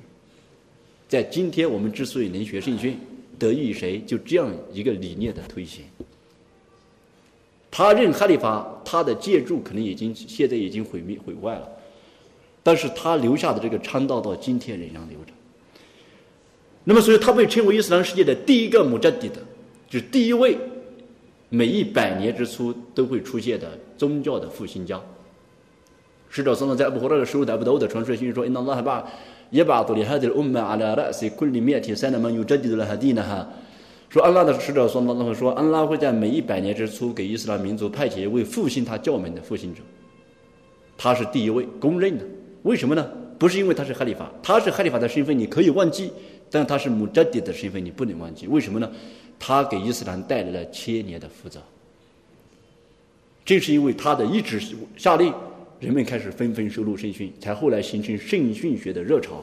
在今天我们之所以能学圣训，得益于谁？就这样一个理念的推行。他任哈里发，他的建筑可能已经现在已经毁灭毁坏了，但是他留下的这个倡导到今天仍然留着。那么，所以他被称为伊斯兰世界的第一个穆扎迪的，就是第一位每一百年之初都会出现的宗教的复兴家。使者说呢，在阿布胡勒的时候，在阿布达的传说信说：“因那拉哈巴也把多利哈的乌曼阿拉拉西库里面提三的曼有扎迪的哈迪呢哈。”说安拉的使者说：“那那说安拉会在每一百年之初给伊斯兰民族派遣一位复兴他教门的复兴者，他是第一位公认的。为什么呢？不是因为他是哈里法，他是哈里法的身份你可以忘记。”但他是穆扎迪的身份，你不能忘记。为什么呢？他给伊斯兰带来了千年的福泽。正是因为他的一纸下令，人们开始纷纷收录圣训，才后来形成圣训学的热潮。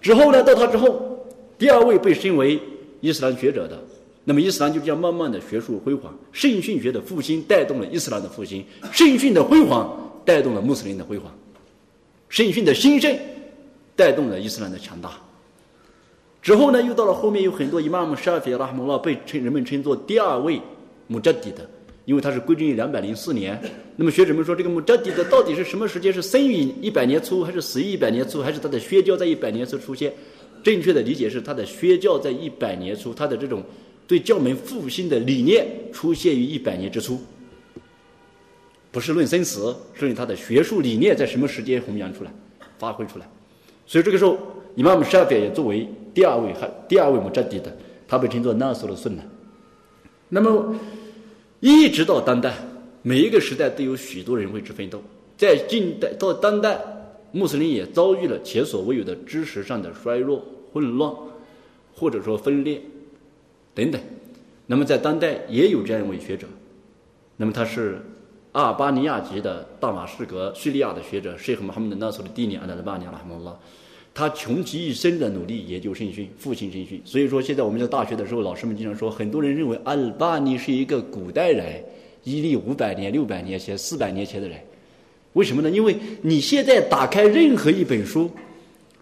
之后呢，到他之后，第二位被升为伊斯兰学者的，那么伊斯兰就这样慢慢的学术辉煌。圣训学的复兴带动了伊斯兰的复兴，圣训的辉煌带动了穆斯林的辉煌，圣训的兴盛带动了伊斯兰的强大。之后呢，又到了后面有很多伊玛目沙菲拉哈姆拉被称人们称作第二位穆扎迪的，因为他是归正于两百零四年。那么学者们说，这个穆扎迪的到底是什么时间？是生于一百年初，还是死于一百年初，还是他的宣教在一百年初出现？正确的理解是，他的宣教在一百年初，他的这种对教门复兴的理念出现于一百年之初，不是论生死，是论他的学术理念在什么时间弘扬出来、发挥出来。所以这个时候，伊玛目沙菲也作为。第二位还第二位穆扎迪的，他被称作纳苏的孙呢。那么，一直到当代，每一个时代都有许多人为之奋斗。在近代到当代，穆斯林也遭遇了前所未有的知识上的衰弱、混乱，或者说分裂等等。那么在当代也有这样一位学者，那么他是阿尔巴尼亚籍的大马士革叙利亚的学者，是和穆罕默德纳苏的弟弟阿德巴尼亚拉姆拉。他穷其一生的努力研究圣训、复兴圣训，所以说现在我们在大学的时候，老师们经常说，很多人认为阿尔巴尼是一个古代人，伊利五百年、六百年前、四百年前的人，为什么呢？因为你现在打开任何一本书，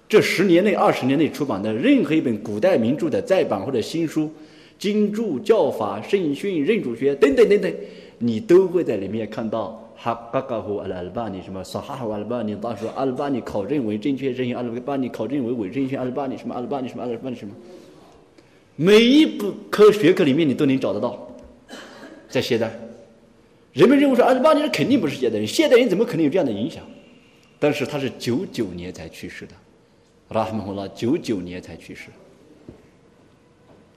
这十年内、二十年内出版的任何一本古代名著的再版或者新书，经注、教法、圣训、认主学等等等等，你都会在里面看到。哈嘎嘎呼阿拉尔巴尼什么？说哈哈阿拉巴尼，当时阿拉巴尼考证为正确正确，阿拉巴尼考证为伪正确，阿拉巴尼什么？阿拉巴尼什么？阿拉巴尼什么？每一部科学科里面你都能找得到，在现代，人们认为说阿拉巴尼肯定不是现代人，现代人怎么可能有这样的影响？但是他是九九年才去世的，拉哈穆拉九九年才去世。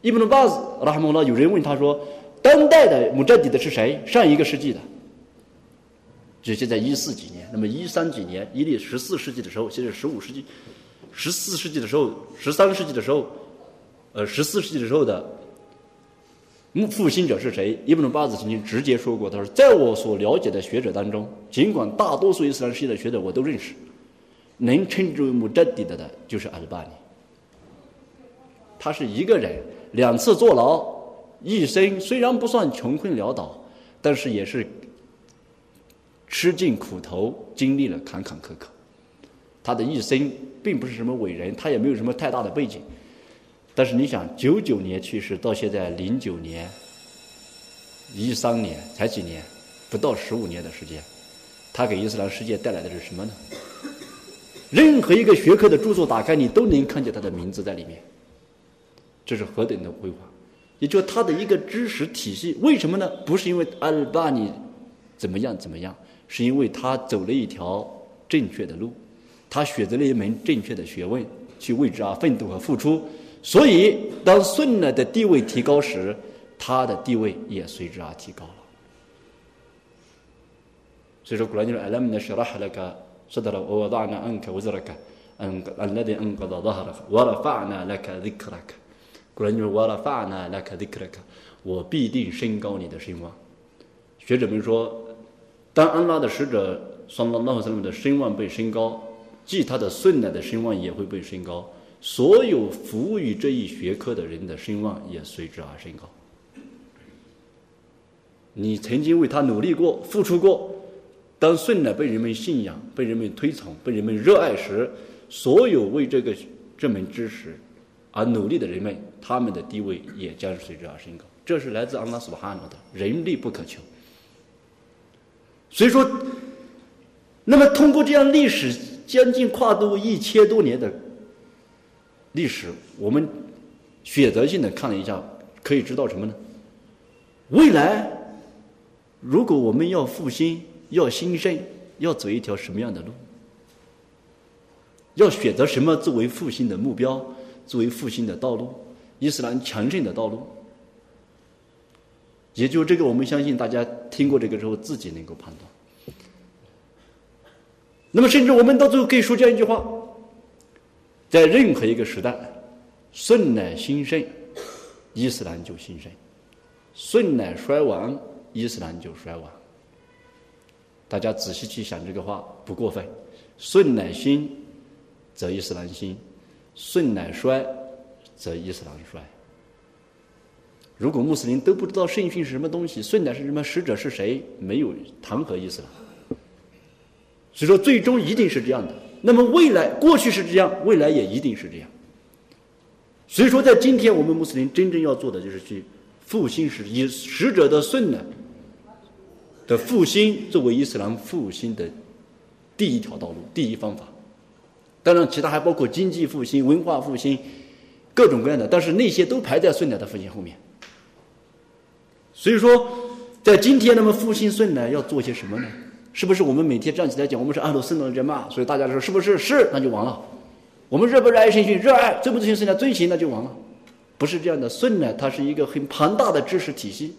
伊布努巴兹拉哈穆拉有人问他说：“当代的穆扎迪的是谁？上一个世纪的？”就现在一四几年，那么一三几年，一历十四世纪的时候，现在十五世纪，十四世纪的时候，十三世纪的时候。呃，十四世纪的时候的复兴者是谁？伊布努巴兹曾经直接说过，他说：“在我所了解的学者当中，尽管大多数伊斯兰世界的学者我都认识，能称之为穆扎迪的的，就是阿尔巴尼。他是一个人，两次坐牢，一生虽然不算穷困潦倒，但是也是吃尽苦头，经历了坎坎坷坷。他的一生并不是什么伟人，他也没有什么太大的背景。”但是你想，九九年去世，到现在零九年、一三年，才几年，不到十五年的时间，他给伊斯兰世界带来的是什么呢？任何一个学科的著作打开，你都能看见他的名字在里面。这是何等的辉煌！也就他的一个知识体系，为什么呢？不是因为阿尔巴尼怎么样怎么样，是因为他走了一条正确的路，他选择了一门正确的学问，去为之而奋斗和付出。所以，当顺呢的地位提高时，他的地位也随之而提高了。所以说，古兰经说：“阿拉姆呢，是拉哈那个，说到了我大那恩克，我是那个，嗯，安那的恩克到到哈了，我拉发那那个迪克那个。古兰经说：我拉发那那个迪克那个，我必定升高你的声望。学者们说，当安拉的使者双拉拉和萨姆的声望被升高，即他的顺呢的声望也会被升高。所有服务于这一学科的人的声望也随之而升高。你曾经为他努力过、付出过，当顺呢被人们信仰、被人们推崇、被人们热爱时，所有为这个这门知识而努力的人们，他们的地位也将随之而升高。这是来自安拉苏哈诺的，人力不可求。所以说，那么通过这样历史将近跨度一千多年的。历史，我们选择性的看了一下，可以知道什么呢？未来，如果我们要复兴、要兴盛，要走一条什么样的路？要选择什么作为复兴的目标，作为复兴的道路？伊斯兰强盛的道路？也就这个，我们相信大家听过这个之后，自己能够判断。那么，甚至我们到最后可以说这样一句话。在任何一个时代，顺乃兴盛，伊斯兰就兴盛；顺乃衰亡，伊斯兰就衰亡。大家仔细去想这个话，不过分。顺乃兴，则伊斯兰兴；顺乃衰，则伊斯兰衰。如果穆斯林都不知道圣训是什么东西，顺乃是什么，使者是谁，没有谈何意思了。所以说，最终一定是这样的。那么未来，过去是这样，未来也一定是这样。所以说，在今天我们穆斯林真正要做的，就是去复兴使以使者的顺呢的复兴作为伊斯兰复兴的第一条道路、第一方法。当然，其他还包括经济复兴、文化复兴，各种各样的，但是那些都排在顺乃的复兴后面。所以说，在今天，那么复兴顺呢要做些什么呢？是不是我们每天站起来讲我们是安鲁圣的人嘛？所以大家说是不是？是，那就完了。我们热不热爱圣训？热爱，遵不遵循圣训？遵循，那就完了。不是这样的。顺呢，它是一个很庞大的知识体系，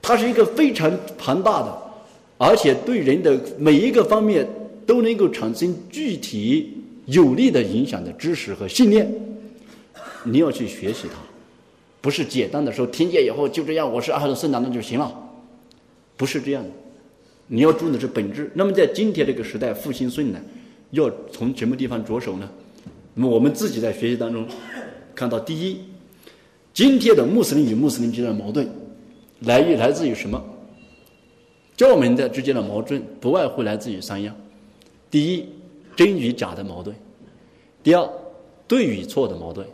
它是一个非常庞大的，而且对人的每一个方面都能够产生具体有力的影响的知识和信念。你要去学习它，不是简单的说听见以后就这样，我是阿鲁圣的那就行了，不是这样的。你要注意的是本质。那么在今天这个时代，复兴顺呢，要从什么地方着手呢？那么我们自己在学习当中看到，第一，今天的穆斯林与穆斯林之间的矛盾，来于来自于什么？教门的之间的矛盾，不外乎来自于三样：第一，真与假的矛盾；第二，对与错的矛盾，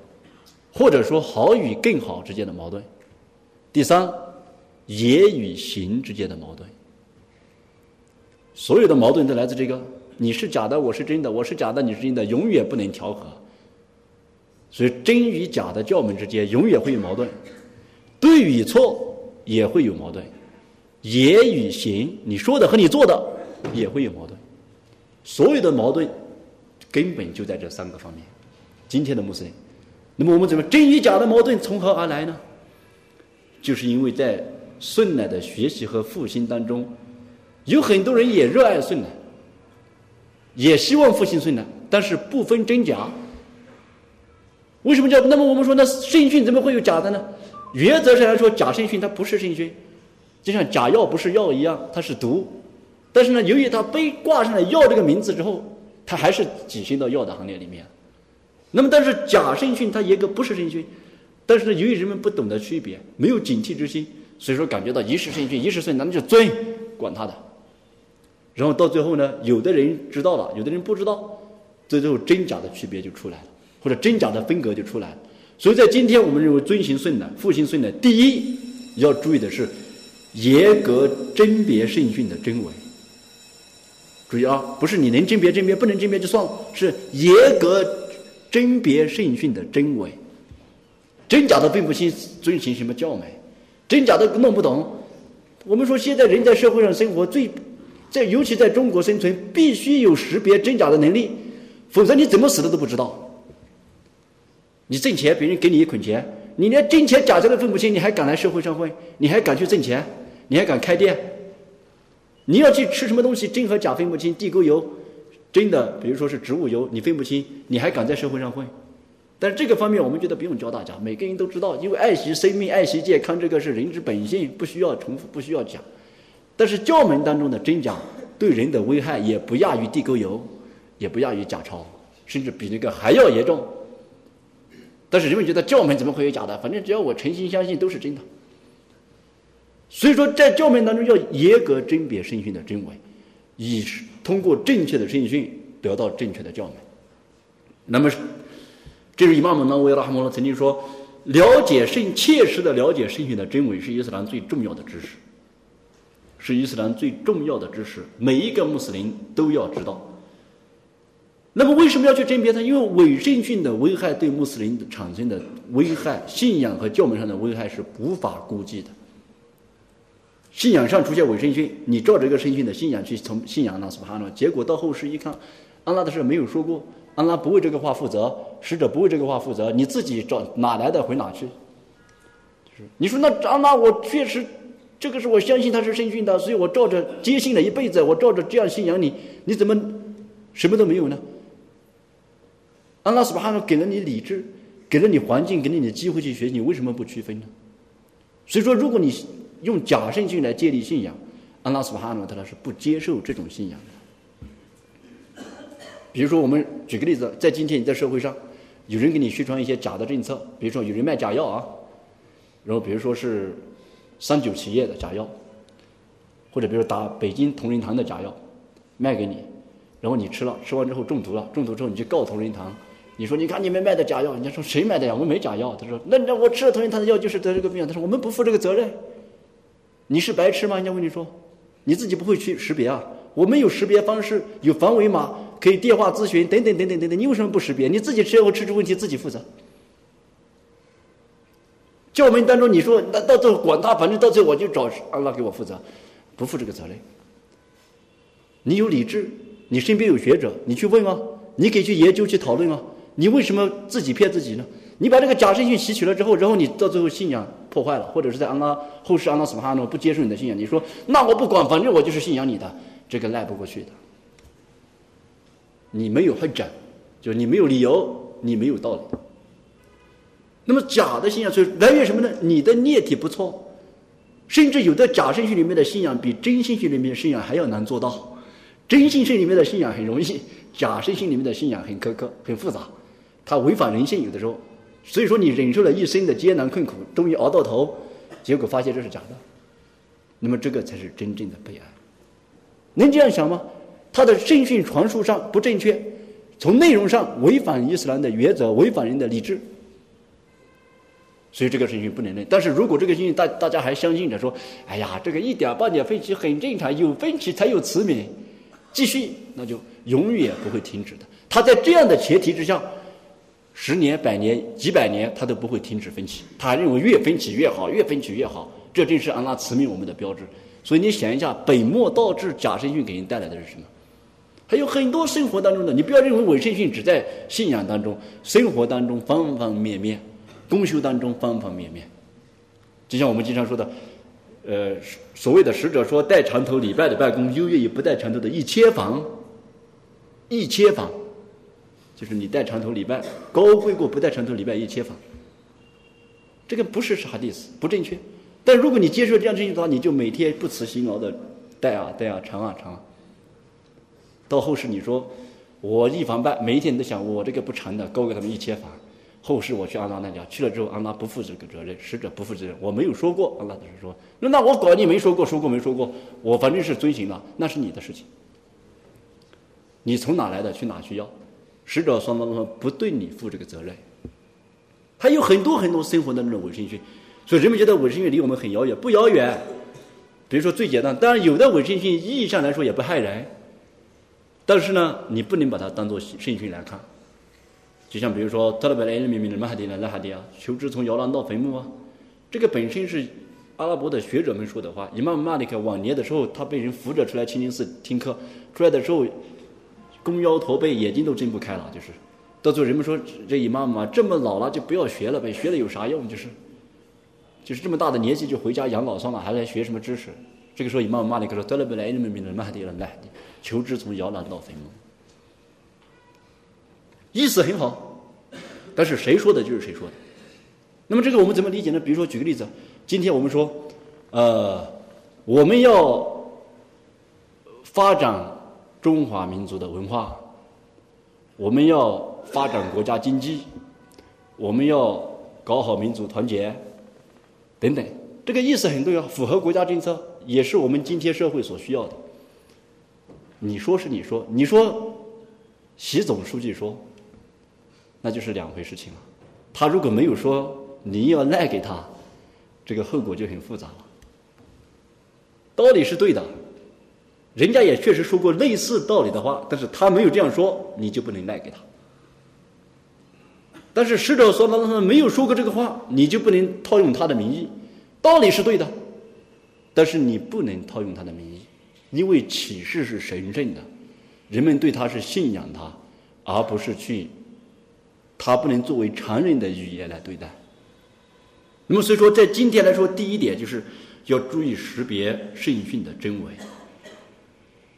或者说好与更好之间的矛盾；第三，言与行之间的矛盾。所有的矛盾都来自这个：你是假的，我是真的；我是假的，你是真的，永远不能调和。所以，真与假的教门之间永远会有矛盾，对与错也会有矛盾，言与行，你说的和你做的也会有矛盾。所有的矛盾根本就在这三个方面。今天的穆斯林，那么我们怎么真与假的矛盾从何而来呢？就是因为在顺乃的学习和复兴当中，有很多人也热爱顺乃，也希望复兴顺乃，但是不分真假。为什么叫？那么我们说，那圣训怎么会有假的呢？原则上来说，假圣训它不是圣训，就像假药不是药一样，它是毒。但是呢，由于它被挂上了“药”这个名字之后，它还是挤进到药的行列里面。那么，但是假圣训它严格不是圣训，但是呢，由于人们不懂得区别，没有警惕之心，所以说感觉到一时圣训，一时顺，那就遵，管他的。然后到最后呢，有的人知道了，有的人不知道，最后真假的区别就出来了。或者真假的分隔就出来了，所以在今天我们认为遵行顺的、复兴顺的，第一要注意的是严格甄别圣训的真伪。注意啊，不是你能甄别甄别，不能甄别就算了，是严格甄别圣训的真伪。真假的分不清，遵循什么教门？真假的弄不懂。我们说现在人在社会上生活，最在尤其在中国生存，必须有识别真假的能力，否则你怎么死的都不知道。你挣钱，别人给你一捆钱，你连真钱假钱都分不清，你还敢来社会上混？你还敢去挣钱？你还敢开店？你要去吃什么东西，真和假分不清，地沟油真的，比如说是植物油，你分不清，你还敢在社会上混？但是这个方面，我们觉得不用教大家，每个人都知道，因为爱惜生命、爱惜健康，这个是人之本性，不需要重复，不需要讲。但是教门当中的真假对人的危害，也不亚于地沟油，也不亚于假钞，甚至比那个还要严重。但是人们觉得教门怎么会有假的？反正只要我诚心相信都是真的。所以说，在教门当中要严格甄别圣训的真伪，以通过正确的圣训得到正确的教门。那么，这是伊玛目纳维拉哈姆拉曾经说：“了解圣，切实的了解圣训的真伪是伊斯兰最重要的知识，是伊斯兰最重要的知识，每一个穆斯林都要知道。”那么为什么要去甄别它？因为伪圣训的危害对穆斯林产生的危害，信仰和教门上的危害是无法估计的。信仰上出现伪圣训，你照这个圣训的信仰去从信仰那斯巴哈诺，结果到后世一看，安拉的事没有说过，安拉不为这个话负责，使者不为这个话负责，你自己找哪来的回哪去？你说那安拉，我确实这个是我相信他是圣训的，所以我照着坚信了一辈子，我照着这样信仰你，你怎么什么都没有呢？安拉斯巴哈诺给了你理智，给了你环境，给了你机会去学，你为什么不区分呢？所以说，如果你用假圣训来建立信仰，安拉斯巴哈诺他是不接受这种信仰的。比如说，我们举个例子，在今天你在社会上，有人给你宣传一些假的政策，比如说有人卖假药啊，然后比如说是三九企业的假药，或者比如打北京同仁堂的假药卖给你，然后你吃了，吃完之后中毒了，中毒之后你去告同仁堂。你说，你看你们卖的假药，人家说谁卖的呀？我们没假药。他说，那那我吃了同仁堂的药就是得这个病。他说，我们不负这个责任。你是白痴吗？人家问你说，你自己不会去识别啊？我们有识别方式，有防伪码，可以电话咨询，等等等等等等。你为什么不识别？你自己吃后吃出问题自己负责。教门当中你说，那到最后管他，反正到最后我就找阿拉给我负责，不负这个责任。你有理智，你身边有学者，你去问啊？你可以去研究去讨论啊？你为什么自己骗自己呢？你把这个假圣训吸取了之后，然后你到最后信仰破坏了，或者是在安拉后世安拉斯哈诺不接受你的信仰，你说那我不管，反正我就是信仰你的，这个赖不过去的。你没有很展，就你没有理由，你没有道理。那么假的信仰是来源什么呢？你的念体不错，甚至有的假圣训里面的信仰比真圣训里面的信仰还要难做到。真信训里面的信仰很容易，假圣性里面的信仰很苛刻、很复杂。它违反人性，有的时候，所以说你忍受了一生的艰难困苦，终于熬到头，结果发现这是假的，那么这个才是真正的悲哀。能这样想吗？他的圣训传输上不正确，从内容上违反伊斯兰的原则，违反人的理智。所以这个事情不能认。但是如果这个事情大大家还相信着说，哎呀，这个一点半点分歧很正常，有分歧才有慈悯，继续，那就永远不会停止的。他在这样的前提之下，十年、百年、几百年，他都不会停止分歧。他认为越分歧越好，越分歧越好，这正是安拉慈悯我们的标志。所以你想一下，本末倒置假圣训给人带来的是什么？还有很多生活当中的，你不要认为伪圣训只在信仰当中，生活当中方方面面。公修当中方方面面，就像我们经常说的，呃，所谓的使者说带长头礼拜的拜功优越于不带长头的一千房，一千房，就是你带长头礼拜高贵过不带长头礼拜一千法。这个不是啥意思，不正确。但如果你接受这样正确的话，你就每天不辞辛劳的带啊带啊长啊长啊，到后世你说我一房半，每一天都想我这个不长的高给他们一千法。后世我去阿拉那家去了之后，阿拉不负这个责任，使者不负责任。我没有说过，阿拉只是说，那那我管你没说过，说过没说过，我反正是遵循了，那是你的事情。你从哪来的，去哪去要？使者双方说不对你负这个责任。还有很多很多生活的那种伪圣训，所以人们觉得伪圣训离我们很遥远，不遥远。比如说最简单，当然有的伪圣训意义上来说也不害人，但是呢，你不能把它当做圣训来看。就像比如说，特拉贝莱人民明的马哈迪呢，拉哈迪啊，求知从摇篮到坟墓啊，这个本身是阿拉伯的学者们说的话。伊玛目马里克晚年的时候，他被人扶着出来清真寺听课，出来的时候，弓腰驼背，眼睛都睁不开了，就是。到最后人们说，这伊妈妈这么老了就不要学了呗，学了有啥用？就是，就是这么大的年纪就回家养老算了，还来学什么知识？这个时候伊玛目马里克说，特拉贝莱人民的马哈迪了，来，求知从摇篮到坟墓。意思很好，但是谁说的就是谁说的。那么这个我们怎么理解呢？比如说举个例子，今天我们说，呃，我们要发展中华民族的文化，我们要发展国家经济，我们要搞好民族团结，等等，这个意思很重要，符合国家政策，也是我们今天社会所需要的。你说是你说，你说习总书记说。那就是两回事情了。他如果没有说你要赖给他，这个后果就很复杂了。道理是对的，人家也确实说过类似道理的话，但是他没有这样说，你就不能赖给他。但是使者说他他没有说过这个话，你就不能套用他的名义。道理是对的，但是你不能套用他的名义，因为启示是神圣的，人们对他是信仰他，而不是去。他不能作为常人的语言来对待。那么，所以说，在今天来说，第一点就是要注意识别圣训的真伪。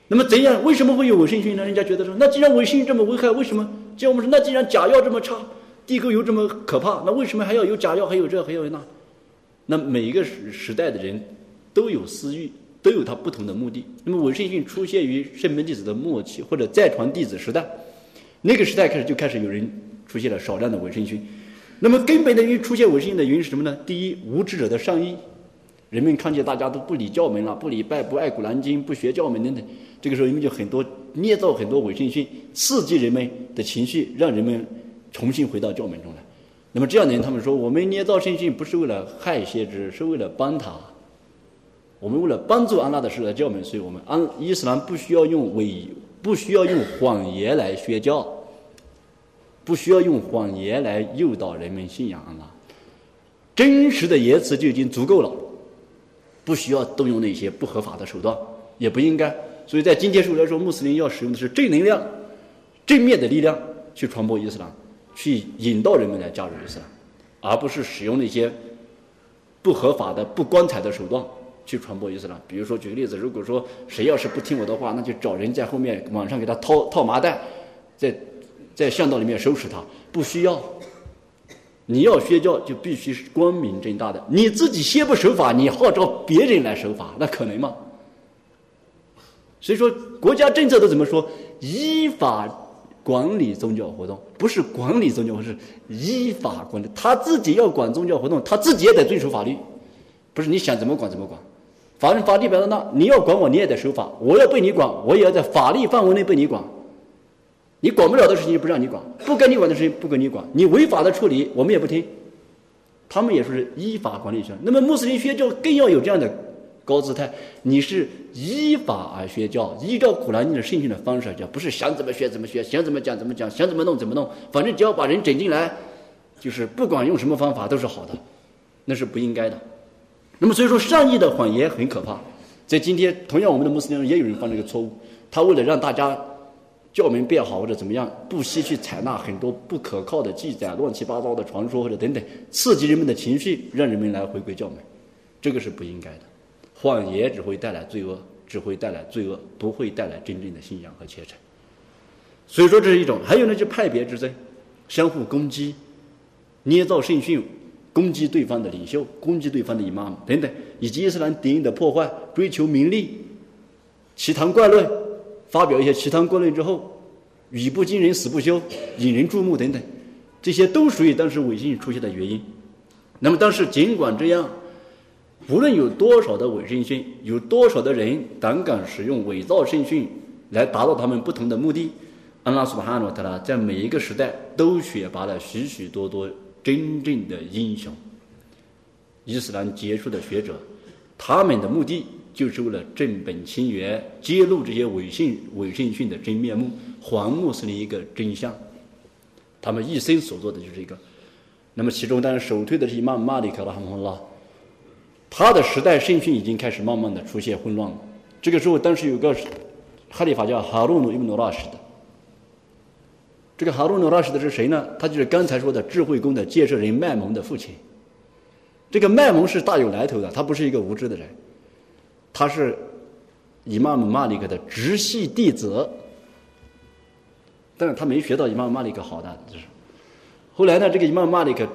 那么，怎样？为什么会有伪圣训呢？人家觉得说，那既然伪圣训这么危害，为什么？叫我们说，那既然假药这么差，地沟油这么可怕，那为什么还要有假药，还有这，还有那？那每一个时时代的人都有私欲，都有他不同的目的。那么，伪圣训出现于圣门弟子的末期，或者再传弟子时代，那个时代开始就开始有人。出现了少量的伪圣训，那么根本的原出现伪圣训的原因是什么呢？第一，无知者的上意，人们看见大家都不理教门了，不礼拜，不爱古兰经，不学教门等等，这个时候人们就很多捏造很多伪圣训，刺激人们的情绪，让人们重新回到教门中来。那么这样的人，他们说，我们捏造圣训不是为了害先知，是为了帮他。我们为了帮助安拉的使者教门，所以我们安伊斯兰不需要用伪，不需要用谎言来宣教。不需要用谎言来诱导人们信仰安拉，真实的言辞就已经足够了，不需要动用那些不合法的手段，也不应该。所以在今天社会来说，穆斯林要使用的是正能量、正面的力量去传播伊斯兰，去引导人们来加入伊斯兰，而不是使用那些不合法的、不光彩的手段去传播伊斯兰。比如说，举个例子，如果说谁要是不听我的话，那就找人在后面网上给他套套麻袋，在。在巷道里面收拾他，不需要。你要宣教，就必须是光明正大的。你自己先不守法，你号召别人来守法，那可能吗？所以说，国家政策都怎么说？依法管理宗教活动，不是管理宗教活动，是依法管理。他自己要管宗教活动，他自己也得遵守法律，不是你想怎么管怎么管。法律法律摆在那，你要管我，你也得守法。我要被你管，我也要在法律范围内被你管。你管不了的事情就不让你管，不该你管的事情不跟你管，你违法的处理我们也不听。他们也说是依法管理学。那么穆斯林学教更要有这样的高姿态，你是依法而学教，依照古兰经的圣训的方式而教，不是想怎么学怎么学，想怎么讲怎么讲，想怎么弄怎么弄，反正只要把人整进来，就是不管用什么方法都是好的，那是不应该的。那么所以说，善意的谎言很可怕。在今天，同样我们的穆斯林也有人犯这个错误，他为了让大家。教门变好或者怎么样，不惜去采纳很多不可靠的记载、乱七八糟的传说或者等等，刺激人们的情绪，让人们来回归教门，这个是不应该的。谎言只会带来罪恶，只会带来罪恶，不会带来真正的信仰和虔诚。所以说这是一种。还有呢，就派别之争，相互攻击，捏造圣训，攻击对方的领袖，攻击对方的姨妈等等，以及伊斯兰敌人的破坏，追求名利，奇谈怪论。发表一些奇谈怪论之后，语不惊人死不休，引人注目等等，这些都属于当时伪信出现的原因。那么当时尽管这样，无论有多少的伪圣训，有多少的人胆敢使用伪造圣训来达到他们不同的目的，安拉苏巴哈诺特拉在每一个时代都选拔了许许多多真正的英雄，伊斯兰杰出的学者，他们的目的。就是为了正本清源，揭露这些伪信伪圣训的真面目，还穆斯林一个真相。他们一生所做的就是这个。那么其中当然首推的是伊玛马里克拉哈姆拉，他的时代圣训已经开始慢慢的出现混乱了。这个时候当时有个哈里法叫哈鲁努伊布努拉什的。这个哈鲁努拉什的是谁呢？他就是刚才说的智慧宫的建设人麦蒙的父亲。这个麦蒙是大有来头的，他不是一个无知的人。他是伊玛目马里克的直系弟子，但是他没学到伊玛目马里克好的，就是后来呢，这个伊玛目马里克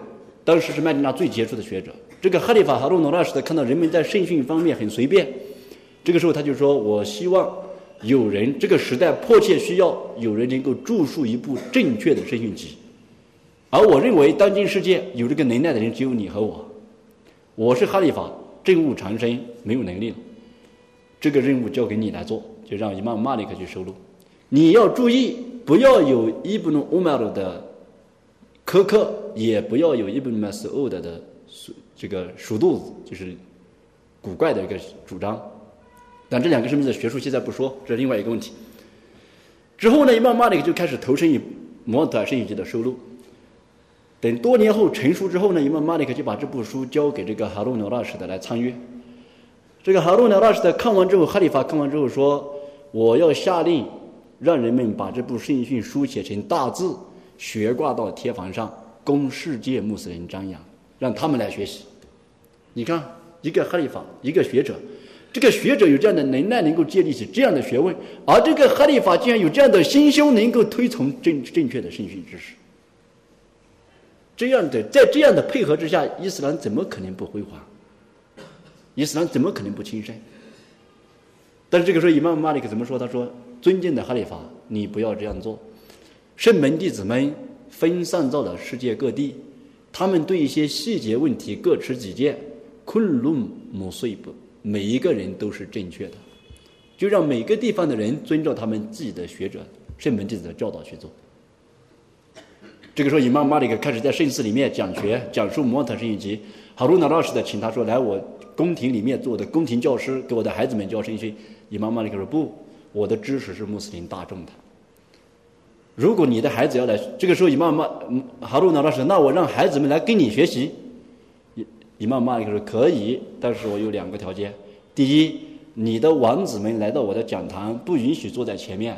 当时是麦地那最杰出的学者。这个哈利法哈鲁诺拉什的看到人们在圣训方面很随便，这个时候他就说：“我希望有人这个时代迫切需要有人能够著述一部正确的圣训集，而我认为当今世界有这个能耐的人只有你和我。我是哈利法，政务缠身，没有能力了。”这个任务交给你来做，就让伊玛马里克去收录。你要注意，不要有伊布努乌马鲁的苛刻，也不要有伊布努马斯欧德的这个鼠肚子，就是古怪的一个主张。但这两个什么的学术现在不说，这是另外一个问题。之后呢，伊玛马里克就开始投身于摩特圣经的收录。等多年后成熟之后呢，伊玛马里克就把这部书交给这个哈鲁纽拉什的来参阅。这个哈鲁纳拉什在看完之后，哈里发看完之后说：“我要下令，让人们把这部圣训书写成大字，悬挂到贴房上，供世界穆斯林瞻仰，让他们来学习。”你看，一个哈里发，一个学者，这个学者有这样的能耐，能够建立起这样的学问，而这个哈里发竟然有这样的心胸，能够推崇正正确的圣训知识。这样的，在这样的配合之下，伊斯兰怎么可能不辉煌？伊斯兰怎么可能不亲善？但是这个时候，伊曼马里克怎么说？他说：“尊敬的哈里法，你不要这样做。圣门弟子们分散到了世界各地，他们对一些细节问题各持己见。昆仑姆碎不，每一个人都是正确的，就让每个地方的人遵照他们自己的学者、圣门弟子的教导去做。”这个时候，伊曼马里克开始在圣寺里面讲学，讲述摩特圣一集。好多老老师的请他说：“来我。”宫廷里面做的宫廷教师，给我的孩子们教圣训。伊玛马里克说：“不，我的知识是穆斯林大众的。如果你的孩子要来，这个时候伊玛马哈鲁纳老师，那我让孩子们来跟你学习。”伊伊玛马里克说：“可以，但是我有两个条件：第一，你的王子们来到我的讲堂，不允许坐在前面，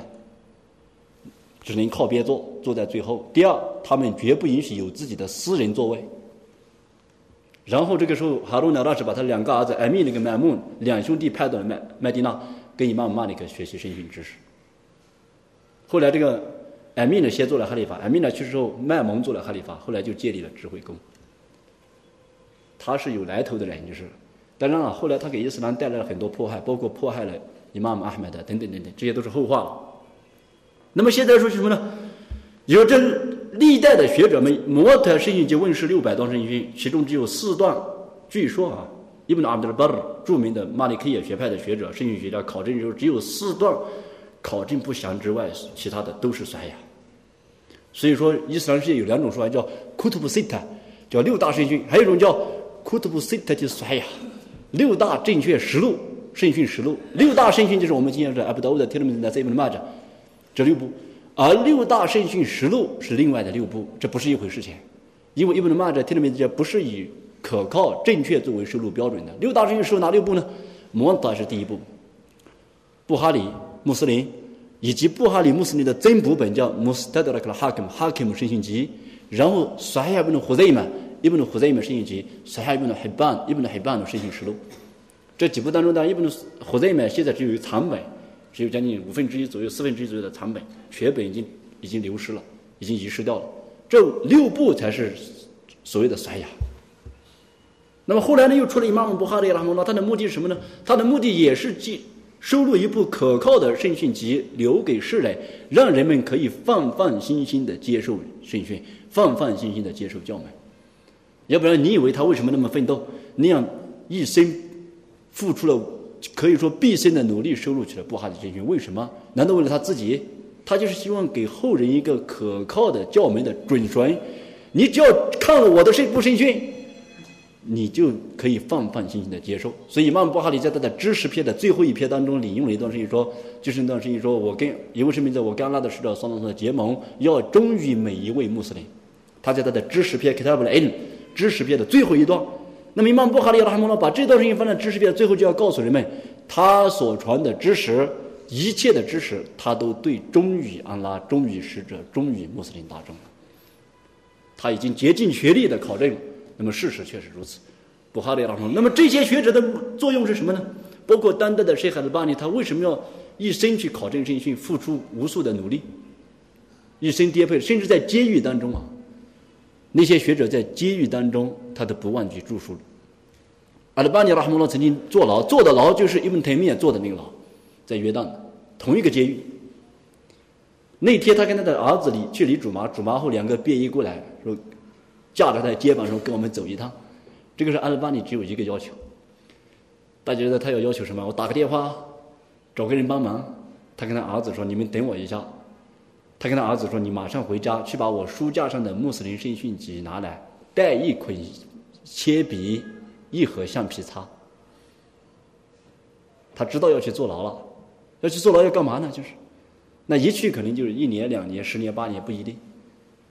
只能靠边坐，坐在最后；第二，他们绝不允许有自己的私人座位。”然后这个时候，哈鲁纳拉什把他两个儿子艾米那个麦穆两兄弟派到了麦麦地那，跟伊玛目马里克学习圣训知识。后来这个艾米呢先做了哈里法，艾米呢去世后，麦蒙做了哈里法，后来就建立了智慧宫。他是有来头的人，就是。当然了，后来他给伊斯兰带来了很多迫害，包括迫害了伊玛目阿罕德等等等等，这些都是后话了。那么现在说什么呢？有这。历代的学者们，摩特圣训就问世六百段圣训，其中只有四段。据说啊，伊布纳阿德尔巴尔著名的马里克耶学派的学者、圣训学家考证说，只有四段考证不详之外，其他的都是衰呀，所以说，伊斯兰世界有两种说法，叫库图布西塔，叫六大圣训；还有一种叫库图布西塔就是啥呀？六大正确实录圣训实录。六大圣训就是我们今天说阿布达乌的、提勒米的、塞布的、玛扎这六部，而六大圣训实录是另外的六部，这不是一回事情。因为伊布的玛扎、提勒米这不是以可靠、正确作为收录标准的。六大圣训实录哪六部呢？摩达是第一部，布哈里、穆斯林。以及布哈里穆斯林的增补本叫穆斯特德拉克哈克姆哈克姆圣训集，然后撒哈布的胡塞曼伊布的胡塞曼圣训集，撒哈布的海班伊布的海班的圣训实录，这几部当中呢，伊布的胡塞曼现在只有残本，只有将近五分之一左右、四分之一左右的残本，全本已经已经流失了，已经遗失掉了。这六部才是所谓的撒亚。那么后来呢，又出了伊玛目布哈里拉姆拉，他的目的是什么呢？他的目的也是记。收录一部可靠的圣训集，留给世人，让人们可以放放心心的接受圣训，放放心心的接受教门。要不然，你以为他为什么那么奋斗，那样一生付出了，可以说毕生的努力，收录起了布哈的圣训？为什么？难道为了他自己？他就是希望给后人一个可靠的教门的准绳。你只要看了我的这部圣训。你就可以放放心心的接受。所以，曼布哈里在他的知识篇的最后一篇当中引用了一段声音，说：“就是那段声音，说我跟一位是名字我跟阿拉的使者双双的结盟，要忠于每一位穆斯林。”他在他的知识篇《Kitab al 知识篇的最后一段。那么，曼布哈里拉哈姆呢把这段声音放在知识篇最后，就要告诉人们，他所传的知识，一切的知识，他都对忠于安拉、忠于使者、忠于穆斯林大众。他已经竭尽全力的考证。那么事实确实如此，布哈里拉说。那么这些学者的作用是什么呢？包括当代的谢海的巴尼，他为什么要一生去考证圣训，付出无数的努力，一生颠沛，甚至在监狱当中啊，那些学者在监狱当中，他都不忘记著书。阿拉巴尼拉哈姆拉曾经坐牢，坐的牢就是伊本泰米坐的那个牢，在约旦的同一个监狱。那天他跟他的儿子离去离主麻，主麻后两个便衣过来说。架着他的肩膀说：“跟我们走一趟。”这个是阿尔巴尼只有一个要求。大家觉得他要要求什么？我打个电话，找个人帮忙。他跟他儿子说：“你们等我一下。”他跟他儿子说：“你马上回家去把我书架上的穆斯林圣训集拿来，带一捆铅笔，一盒橡皮擦。”他知道要去坐牢了，要去坐牢要干嘛呢？就是，那一去可能就是一年、两年、十年、八年不一定。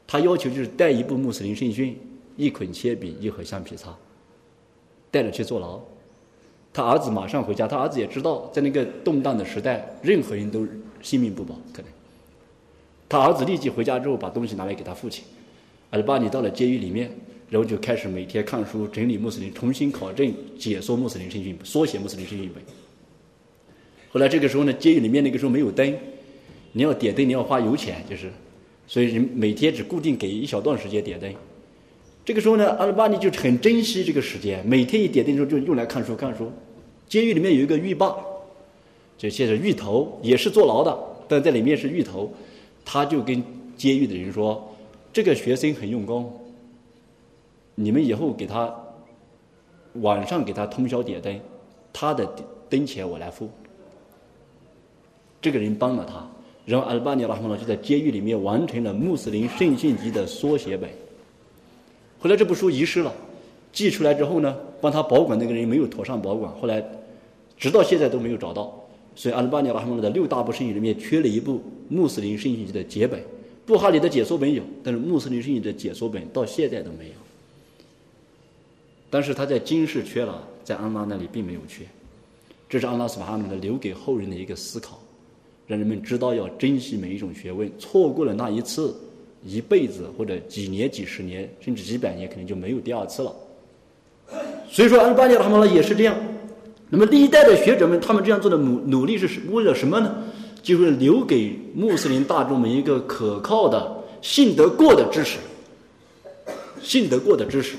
他要求就是带一部穆斯林圣训，一捆铅笔，一盒橡皮擦，带着去坐牢。他儿子马上回家，他儿子也知道，在那个动荡的时代，任何人都性命不保，可能。他儿子立即回家之后，把东西拿来给他父亲。阿尔巴尼到了监狱里面，然后就开始每天看书，整理穆斯林，重新考证、解说穆斯林圣训，缩写穆斯林圣训本。后来这个时候呢，监狱里面那个时候没有灯，你要点灯，你要花油钱，就是。所以人每天只固定给一小段时间点灯，这个时候呢，阿尔巴尼就很珍惜这个时间，每天一点灯的时候就用来看书看书。监狱里面有一个狱霸，就现在狱头也是坐牢的，但在里面是狱头，他就跟监狱的人说：“这个学生很用功，你们以后给他晚上给他通宵点灯，他的灯钱我来付。”这个人帮了他。然后阿尔巴尼拉姆呢就在监狱里面完成了穆斯林圣训集的缩写本。后来这部书遗失了，寄出来之后呢，帮他保管那个人没有妥善保管，后来直到现在都没有找到。所以阿尔巴尼拉姆拉的六大部圣经里面缺了一部穆斯林圣经的解本。布哈里的解说本有，但是穆斯林圣经的解说本到现在都没有。但是他在今世缺了，在安拉那里并没有缺。这是安拉斯巴哈姆的留给后人的一个思考。让人们知道要珍惜每一种学问，错过了那一次，一辈子或者几年、几十年，甚至几百年，可能就没有第二次了。所以说，安巴尼他们呢也是这样。那么历代的学者们，他们这样做的努努力是为了什么呢？就是留给穆斯林大众们一个可靠的、信得过的知识，信得过的知识。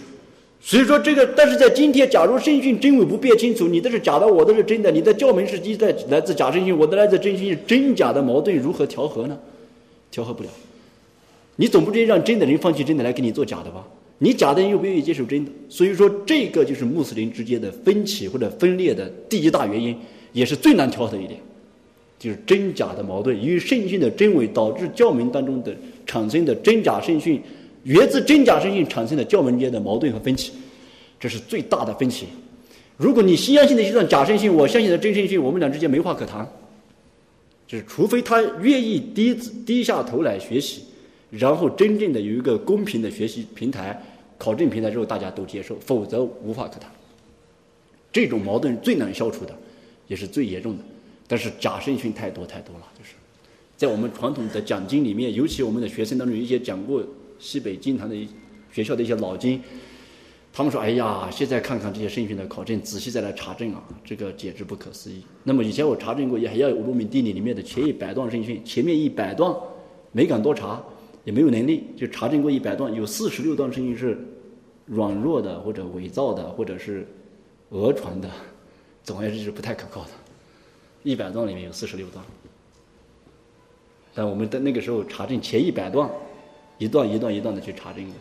所以说这个，但是在今天，假如圣训真伪不辨清楚，你的是假的，我的是真的，你的教门是一在来自假圣训，我的来自真训，真假的矛盾如何调和呢？调和不了。你总不至于让真的人放弃真的来给你做假的吧？你假的又不愿意接受真的，所以说这个就是穆斯林之间的分歧或者分裂的第一大原因，也是最难调和的一点。就是真假的矛盾，因为圣训的真伪导致教门当中的产生的真假圣训，源自真假圣训产生的教门间的矛盾和分歧，这是最大的分歧。如果你西安信的一段假圣训，我相信的真圣训，我们俩之间没话可谈。就是除非他愿意低低下头来学习，然后真正的有一个公平的学习平台、考证平台之后，大家都接受，否则无话可谈。这种矛盾最难消除的，也是最严重的。但是假圣训太多太多了，就是在我们传统的讲经里面，尤其我们的学生当中，一些讲过西北经堂的学校的一些老经。他们说：“哎呀，现在看看这些圣训的考证，仔细再来查证啊，这个简直不可思议。那么以前我查证过，也还要有《罗明地理》里面的前一百段圣训，前面一百段没敢多查，也没有能力，就查证过一百段，有四十六段声音是软弱的，或者伪造的，或者是讹传的，总而言之是不太可靠的。一百段里面有四十六段，但我们在那个时候查证前一百段，一段一段一段的去查证过。”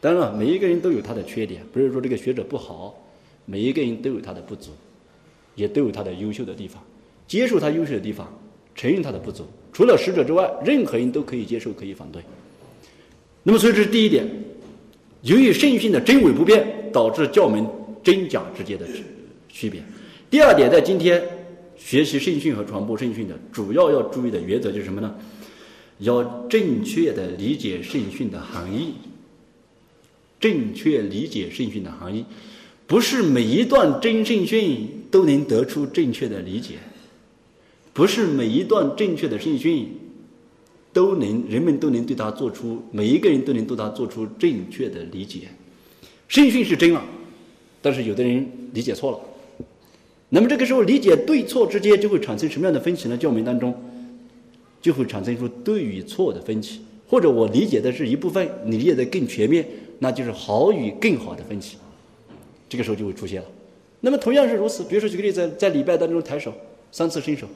当然了，每一个人都有他的缺点，不是说这个学者不好，每一个人都有他的不足，也都有他的优秀的地方。接受他优秀的地方，承认他的不足，除了使者之外，任何人都可以接受，可以反对。那么，所以这是第一点。由于圣训的真伪不变，导致教门真假之间的区别。第二点，在今天学习圣训和传播圣训的主要要注意的原则就是什么呢？要正确的理解圣训的含义。正确理解圣训的含义，不是每一段真圣训都能得出正确的理解，不是每一段正确的圣训都能人们都能对他做出每一个人都能对他做出正确的理解。圣训是真了，但是有的人理解错了，那么这个时候理解对错之间就会产生什么样的分歧呢？教门当中就会产生出对与错的分歧，或者我理解的是一部分，你理解的更全面。那就是好与更好的分歧，这个时候就会出现了。那么同样是如此，比如说举个例子，在礼拜当中抬手三次伸手，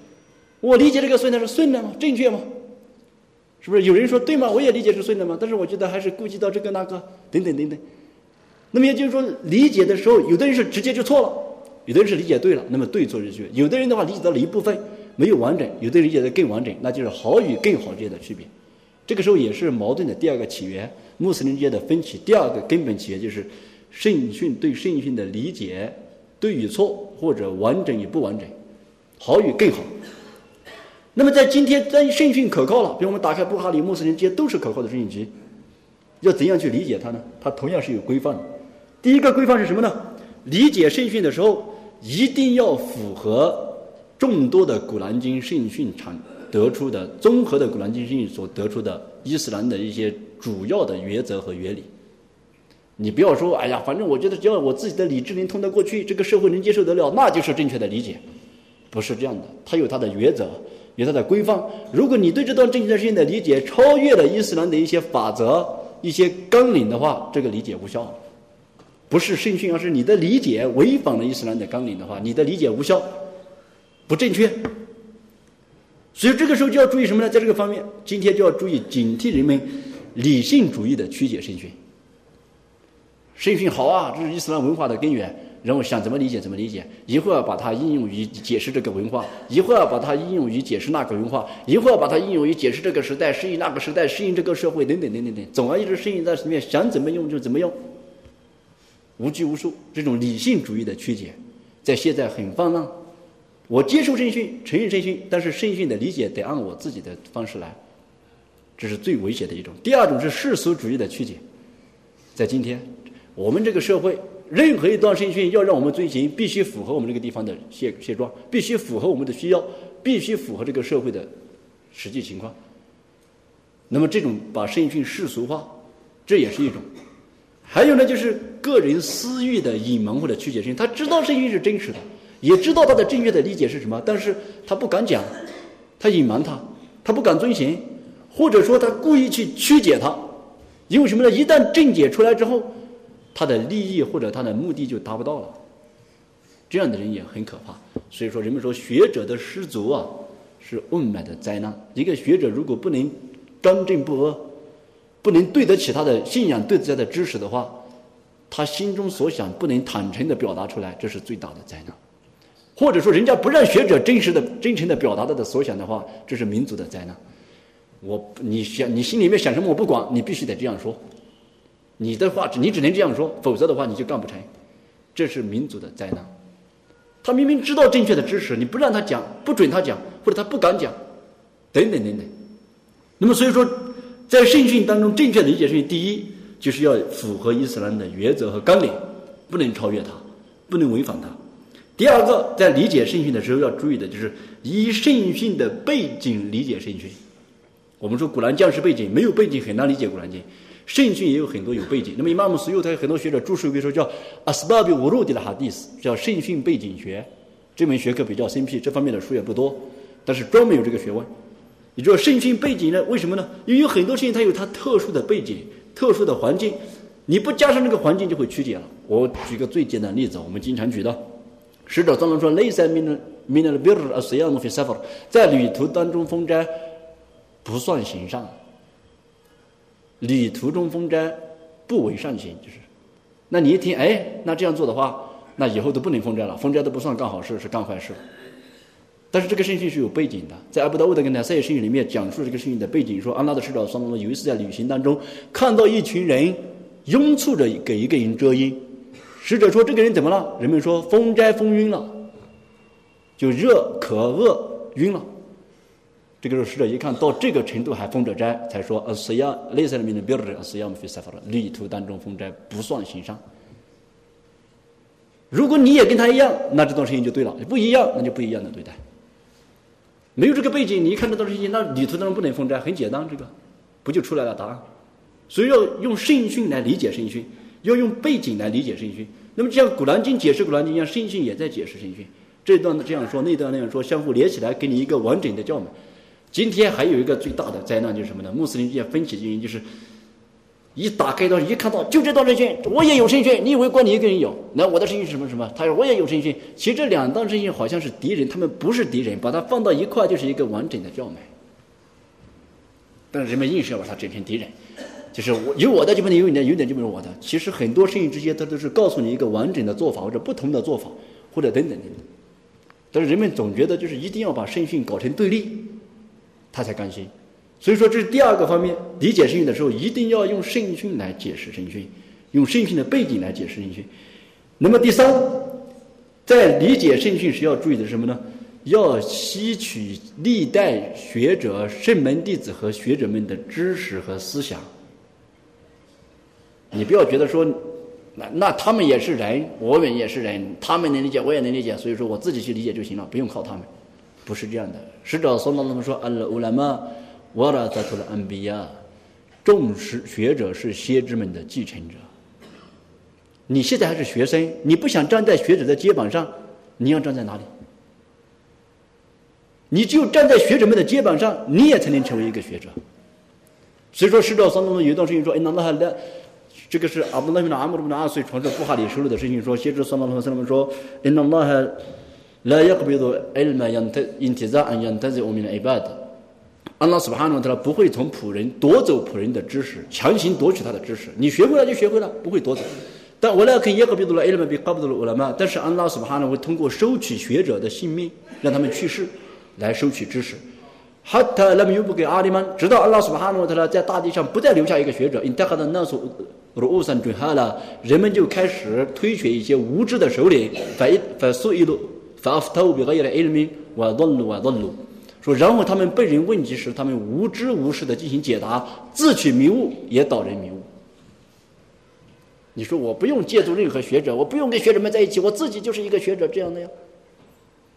我理解这个顺的是顺的吗？正确吗？是不是有人说对吗？我也理解是顺的吗？但是我觉得还是顾及到这个那个等等等等。那么也就是说，理解的时候，有的人是直接就错了，有的人是理解对了。那么对错之区有的人的话理解到了一部分没有完整，有的人理解的更完整，那就是好与更好之间的区别。这个时候也是矛盾的第二个起源。穆斯林之间的分歧，第二个根本起源就是圣训对圣训的理解对与错，或者完整与不完整，好与更好。那么在今天，在圣训可靠了，比如我们打开布哈里，穆斯林这些都是可靠的圣训集，要怎样去理解它呢？它同样是有规范的。第一个规范是什么呢？理解圣训的时候，一定要符合众多的古兰经圣训产得出的综合的古兰经圣训所得出的伊斯兰的一些。主要的原则和原理，你不要说，哎呀，反正我觉得只要我自己的理智能通得过去，这个社会能接受得了，那就是正确的理解，不是这样的。它有它的原则，有它的规范。如果你对这段正确的事情的理解超越了伊斯兰的一些法则、一些纲领的话，这个理解无效。不是圣训，而是你的理解违反了伊斯兰的纲领的话，你的理解无效，不正确。所以这个时候就要注意什么呢？在这个方面，今天就要注意警惕人们。理性主义的曲解圣训，圣训好啊，这是伊斯兰文化的根源。然后想怎么理解怎么理解，一会儿把它应用于解释这个文化，一会儿把它应用于解释那个文化，一会儿把它应用于解释这个时代，适应那个时代，适应这个社会，等等等等等。总而言之，适应在里面想怎么用就怎么用，无拘无束。这种理性主义的曲解，在现在很泛滥。我接受圣训，承认圣训，但是圣训的理解得按我自己的方式来。这是最危险的一种。第二种是世俗主义的曲解，在今天我们这个社会，任何一段圣训要让我们遵循，必须符合我们这个地方的现现状，必须符合我们的需要，必须符合这个社会的实际情况。那么这种把圣训世俗化，这也是一种。还有呢，就是个人私欲的隐瞒或者曲解圣训。他知道圣训是真实的，也知道他的正确的理解是什么，但是他不敢讲，他隐瞒他，他不敢遵循。或者说他故意去曲解他，因为什么呢？一旦正解出来之后，他的利益或者他的目的就达不到了。这样的人也很可怕。所以说，人们说学者的失足啊，是问脉的灾难。一个学者如果不能刚正不阿，不能对得起他的信仰、对得起他的知识的话，他心中所想不能坦诚的表达出来，这是最大的灾难。或者说人家不让学者真实的、真诚的表达他的所想的话，这是民族的灾难。我你想你心里面想什么我不管，你必须得这样说。你的话你只能这样说，否则的话你就干不成。这是民族的灾难。他明明知道正确的知识，你不让他讲，不准他讲，或者他不敢讲，等等等等。那么所以说，在圣训当中，正确的理解圣训，第一就是要符合伊斯兰的原则和纲领，不能超越它，不能违反它。第二个，在理解圣训的时候要注意的就是以圣训的背景理解圣训。我们说古兰经是背景，没有背景很难理解古兰经。圣训也有很多有背景。那么伊玛目苏有他有很多学者注释，比如说叫阿斯巴比乌鲁迪的哈迪斯，叫圣训背景学。这门学科比较生僻，这方面的书也不多，但是专门有这个学问。你知道圣训背景呢？为什么呢？因为有很多事情它有它特殊的背景、特殊的环境，你不加上这个环境就会曲解了。我举个最简单的例子，我们经常举的，使者当中说：“内塞米的米的比尔阿斯亚努菲萨弗，在旅途当中封斋不算行善，旅途中封斋不为善行，就是。那你一听，哎，那这样做的话，那以后都不能封斋了，封斋都不算干好事，是干坏事。”但是这个圣训是有背景的，在阿布达沃德跟那赛圣训里面讲述这个圣训的背景，说安拉的使者双龙有一次在旅行当中看到一群人拥簇着给一个人遮阴，使者说这个人怎么了？人们说风灾风晕了，就热渴饿晕了。这个时候使者一看到这个程度还封着斋，才说呃，谁要类似的名的标志，谁要么非塞法了，旅途当中封斋不算行善。如果你也跟他一样，那这段事情就对了；不一样，那就不一样的对待。没有这个背景，你一看这段事情，那旅途当中不能封斋，很简单，这个不就出来了答案？所以要用圣训来理解圣训，要用背景来理解圣训。那么就像《古兰经》解释《古兰经》一样，圣训也在解释圣训。这段这样说，那段那样说，相互连起来，给你一个完整的教门。今天还有一个最大的灾难就是什么呢？穆斯林之间分歧的原因就是。一打开到，一看到就这道圣训，我也有圣训。你以为光你一个人有？那我的圣训是什么什么？他说我也有圣训。其实这两道圣训好像是敌人，他们不是敌人，把它放到一块就是一个完整的教门。但是人们硬是要把它整成敌人，就是我有我的就不能有你的，有点就不能我的。其实很多圣训之间，它都是告诉你一个完整的做法，或者不同的做法，或者等等等等。但是人们总觉得就是一定要把圣训搞成对立，他才甘心。所以说，这是第二个方面，理解圣训的时候，一定要用圣训来解释圣训，用圣训的背景来解释圣训。那么第三，在理解圣训时要注意的是什么呢？要吸取历代学者、圣门弟子和学者们的知识和思想。你不要觉得说，那那他们也是人，我们也是人，他们能理解，我也能理解，所以说我自己去理解就行了，不用靠他们。不是这样的。使者说到那么说，阿拉乌拉玛。瓦拉扎图的安比亚，重视学者是先知们的继承者。你现在还是学生，你不想站在学者的肩膀上，你要站在哪里？你只有站在学者们的肩膀上，你也才能成为一个学者。所以说，使者当中有一段事情说：“哎，那那还来，这个是阿布拉米的阿姆鲁的二岁传授布哈里收入的事情。说，先知三老三们说：‘哎，那那还来要比如艾尔玛样特因提扎安样特在我们的艾巴的。’安拉斯巴哈诺他不会从仆人夺走仆人的知识，强行夺取他的知识。你学会了就学会了，不会夺走。但我俩可耶和比多了埃勒曼比卡布多了乌拉曼。但是安拉斯巴哈诺会通过收取学者的性命，让他们去世，来收取知识。哈特那么又不给阿里曼，直到安拉斯巴哈诺他呢在大地上不再留下一个学者，因他和那所如乌山准哈了，人们就开始推选一些无知的首领，反反苏一路反阿夫特比格伊的埃勒曼瓦多鲁瓦多鲁。说，然后他们被人问及时，他们无知无识的进行解答，自取迷雾，也导人迷雾。你说我不用借助任何学者，我不用跟学者们在一起，我自己就是一个学者这样的呀。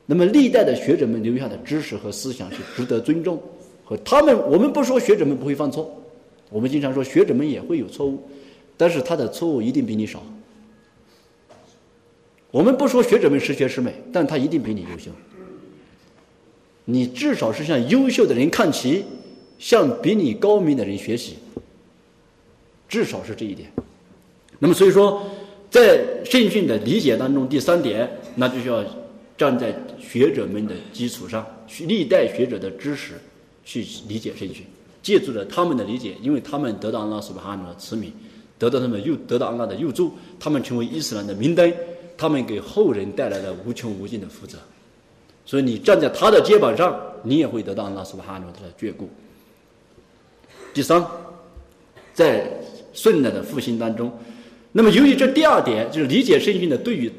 那么历代的学者们留下的知识和思想是值得尊重，和他们，我们不说学者们不会犯错，我们经常说学者们也会有错误，但是他的错误一定比你少。我们不说学者们十全十美，但他一定比你优秀。你至少是向优秀的人看齐，向比你高明的人学习，至少是这一点。那么，所以说，在圣训的理解当中，第三点，那就需要站在学者们的基础上，历代学者的知识去理解圣训，借助了他们的理解，因为他们得到安拉苏巴哈的慈悯，得到他们又得到安拉的佑助，他们成为伊斯兰的明灯，他们给后人带来了无穷无尽的福泽。所以你站在他的肩膀上，你也会得到拉苏巴哈努的眷顾。第三，在顺难的复兴当中，那么由于这第二点就是理解圣训的对与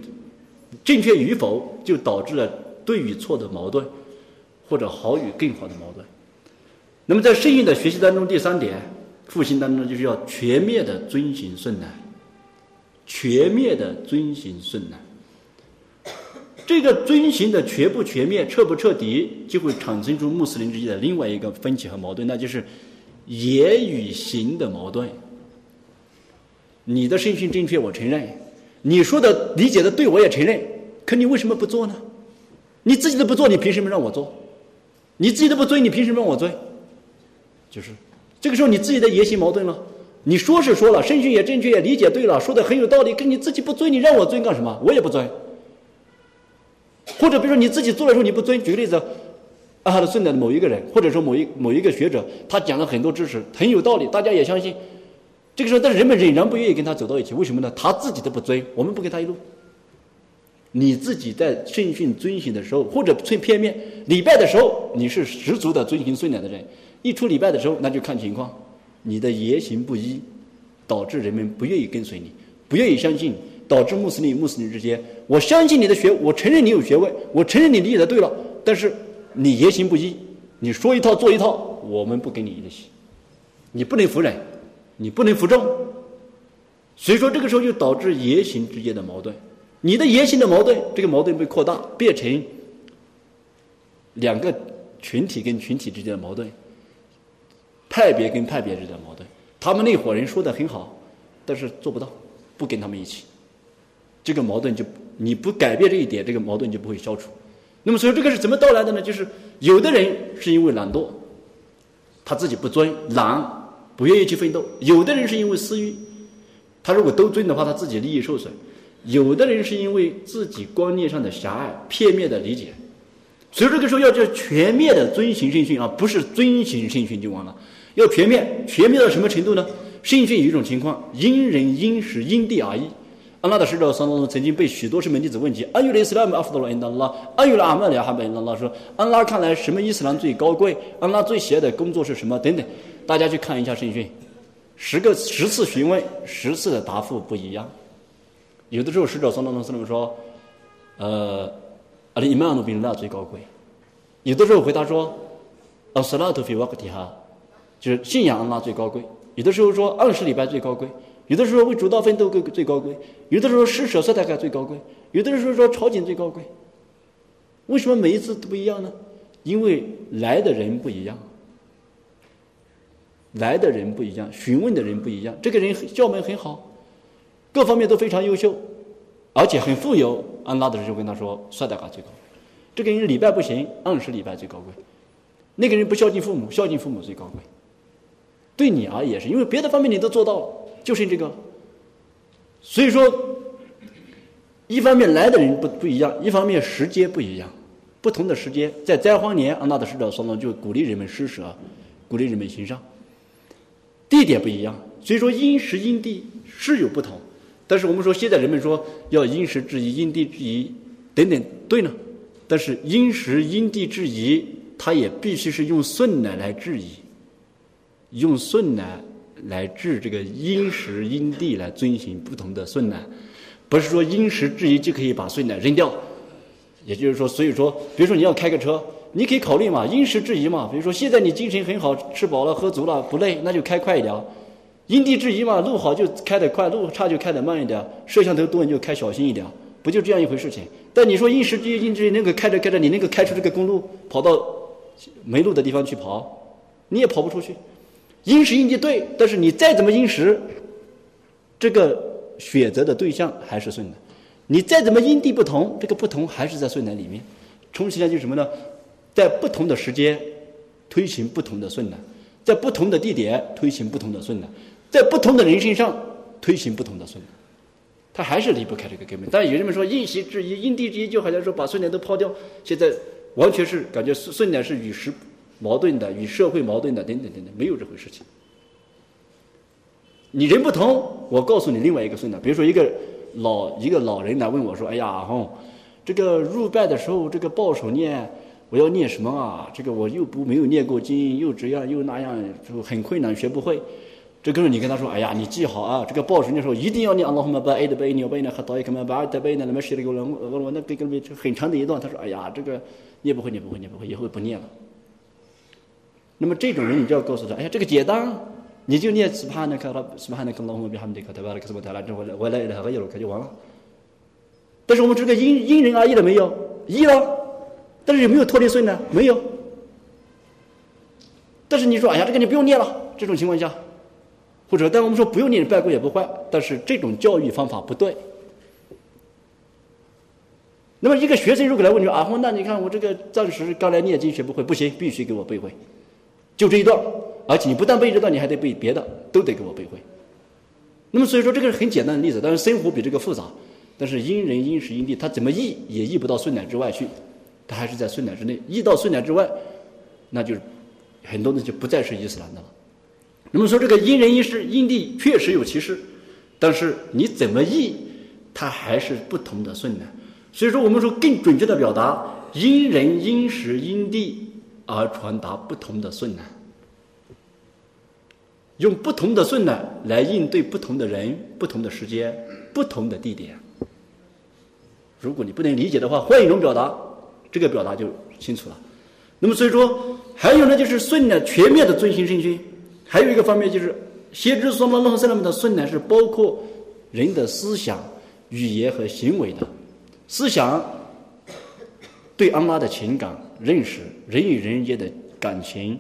正确与否，就导致了对与错的矛盾，或者好与更好的矛盾。那么在圣训的学习当中，第三点复兴当中就是要全面的遵循顺难，全面的遵循顺呢。这个遵循的全不全面、彻不彻底，就会产生出穆斯林之间的另外一个分歧和矛盾，那就是言与行的矛盾。你的圣训正确，我承认；你说的理解的对，我也承认。可你为什么不做呢？你自己都不做，你凭什么让我做？你自己都不追，你凭什么让我追？就是这个时候，你自己的言行矛盾了。你说是说了，圣训也正确，也理解对了，说的很有道理，跟你自己不尊，你让我尊干什么？我也不尊。或者比如说你自己做的时候你不尊，举个例子，阿哈的顺的某一个人，或者说某一某一个学者，他讲了很多知识，很有道理，大家也相信。这个时候，但是人们仍然不愿意跟他走到一起，为什么呢？他自己都不尊，我们不跟他一路。你自己在圣训遵循的时候，或者最片面礼拜的时候，你是十足的遵循顺良的人；一出礼拜的时候，那就看情况，你的言行不一，导致人们不愿意跟随你，不愿意相信。导致穆斯林与穆斯林之间，我相信你的学，我承认你有学问，我承认你理解的对了，但是你言行不一，你说一套做一套，我们不跟你一起，你不能服人，你不能服众，所以说这个时候就导致言行之间的矛盾，你的言行的矛盾，这个矛盾被扩大，变成两个群体跟群体之间的矛盾，派别跟派别之间的矛盾，他们那伙人说的很好，但是做不到，不跟他们一起。这个矛盾就你不改变这一点，这个矛盾就不会消除。那么，所以这个是怎么到来的呢？就是有的人是因为懒惰，他自己不尊懒，不愿意去奋斗；有的人是因为私欲，他如果都尊的话，他自己利益受损；有的人是因为自己观念上的狭隘、片面的理解。所以这个时候要叫全面的遵循圣训啊，不是遵循圣训就完了，要全面。全面到什么程度呢？圣训有一种情况，因人因时因地而异。安拉的使者桑当中曾经被许多是门弟子问及：安于伊斯兰阿夫多拉因当拉，安于阿曼里哈贝因当拉说，安拉看来什么伊斯兰最高贵？安拉最喜爱的工作是什么？等等，大家去看一下圣训，十个十次询问，十次的答复不一样。有的时候使者桑当中是那么说，呃，阿里伊曼努比拉最高贵；有的时候回答说，阿斯拉图菲瓦克提哈，就是信仰安拉最高贵；有的时候说二十礼拜最高贵。有的时候为主道奋斗最最高贵，有的时候施舍色大概最高贵，有的时候说朝觐最高贵。为什么每一次都不一样呢？因为来的人不一样，来的人不一样，询问的人不一样。这个人教门很好，各方面都非常优秀，而且很富有。安拉的人就跟他说：“算大嘎最高。”这个人礼拜不行，二十礼拜最高贵。那个人不孝敬父母，孝敬父母最高贵。对你而言是因为别的方面你都做到了。就剩这个，所以说，一方面来的人不不一样，一方面时间不一样，不同的时间，在灾荒年，安拉的使者说呢，就鼓励人们施舍，鼓励人们行善。地点不一样，所以说因时因地是有不同，但是我们说现在人们说要因时制宜，因地制宜等等，对呢，但是因时因地制宜，它也必须是用顺奶来制宜，用顺奶。来治这个因时因地来遵循不同的顺难，不是说因时制宜就可以把顺难扔掉。也就是说，所以说，比如说你要开个车，你可以考虑嘛，因时制宜嘛。比如说现在你精神很好，吃饱了喝足了不累，那就开快一点。因地制宜嘛，路好就开得快，路差就开得慢一点。摄像头多你就开小心一点，不就这样一回事情？但你说因时制宜，因地制宜那个开着开着，你那个开出这个公路，跑到没路的地方去跑，你也跑不出去。因时因地对，但是你再怎么因时，这个选择的对象还是顺的；你再怎么因地不同，这个不同还是在顺难里面。充其量就是什么呢？在不同的时间推行不同的顺难，在不同的地点推行不同的顺难，在不同的人身上推行不同的顺难，它还是离不开这个根本。但有人们说因时制宜、因地制宜，就好像说把顺难都抛掉，现在完全是感觉顺顺难是与时。矛盾的与社会矛盾的等等等等，没有这回事情。你人不同，我告诉你另外一个顺的，比如说一个老一个老人来问我说：“哎呀，吼，这个入拜的时候，这个抱手念，我要念什么啊？这个我又不没有念过经，又这样又那样，就很困难，学不会。”这个时候你跟他说：“哎呀，你记好啊，这个抱手念的时候一定要念阿拉姆巴艾的贝尼贝尼和导伊克曼巴艾的贝尼那么写了个人，我我那给个很长的一段。他说：“哎呀，这个念不会，念不会，念不会，以后不念了。”那么这种人，你就要告诉他：“哎呀，这个简单，你就念斯帕那克拉斯帕那克拉姆比哈姆迪克特巴拉克斯巴特拉之后，我来来个耶鲁克就完了。但是我们这个因因人而异了没有？异了，但是有没有脱离顺呢？没有。但是你说：“哎呀，这个你不用念了。”这种情况下。或者，但我们说不用念拜过也不坏，但是这种教育方法不对。那么一个学生如果来问你说啊，那你看我这个暂时刚来念经学不会，不行，必须给我背会，就这一段，而且你不但背这段，你还得背别的，都得给我背会。那么所以说这个是很简单的例子，但是生活比这个复杂，但是因人因时因地，他怎么译也译不到顺乃之外去，他还是在顺乃之内，译到顺乃之外，那就是很多的就不再是伊斯兰的了。那么说，这个因人因事因地确实有其事，但是你怎么译，它还是不同的顺呢？所以说，我们说更准确的表达，因人因时因地而传达不同的顺呢，用不同的顺呢来应对不同的人、不同的时间、不同的地点。如果你不能理解的话，换一种表达，这个表达就清楚了。那么，所以说还有呢，就是顺呢全面的遵循圣训。还有一个方面就是，先知说嘛，弄圣人们的顺呢是包括人的思想、语言和行为的。思想对安拉的情感认识，人与人间的感情、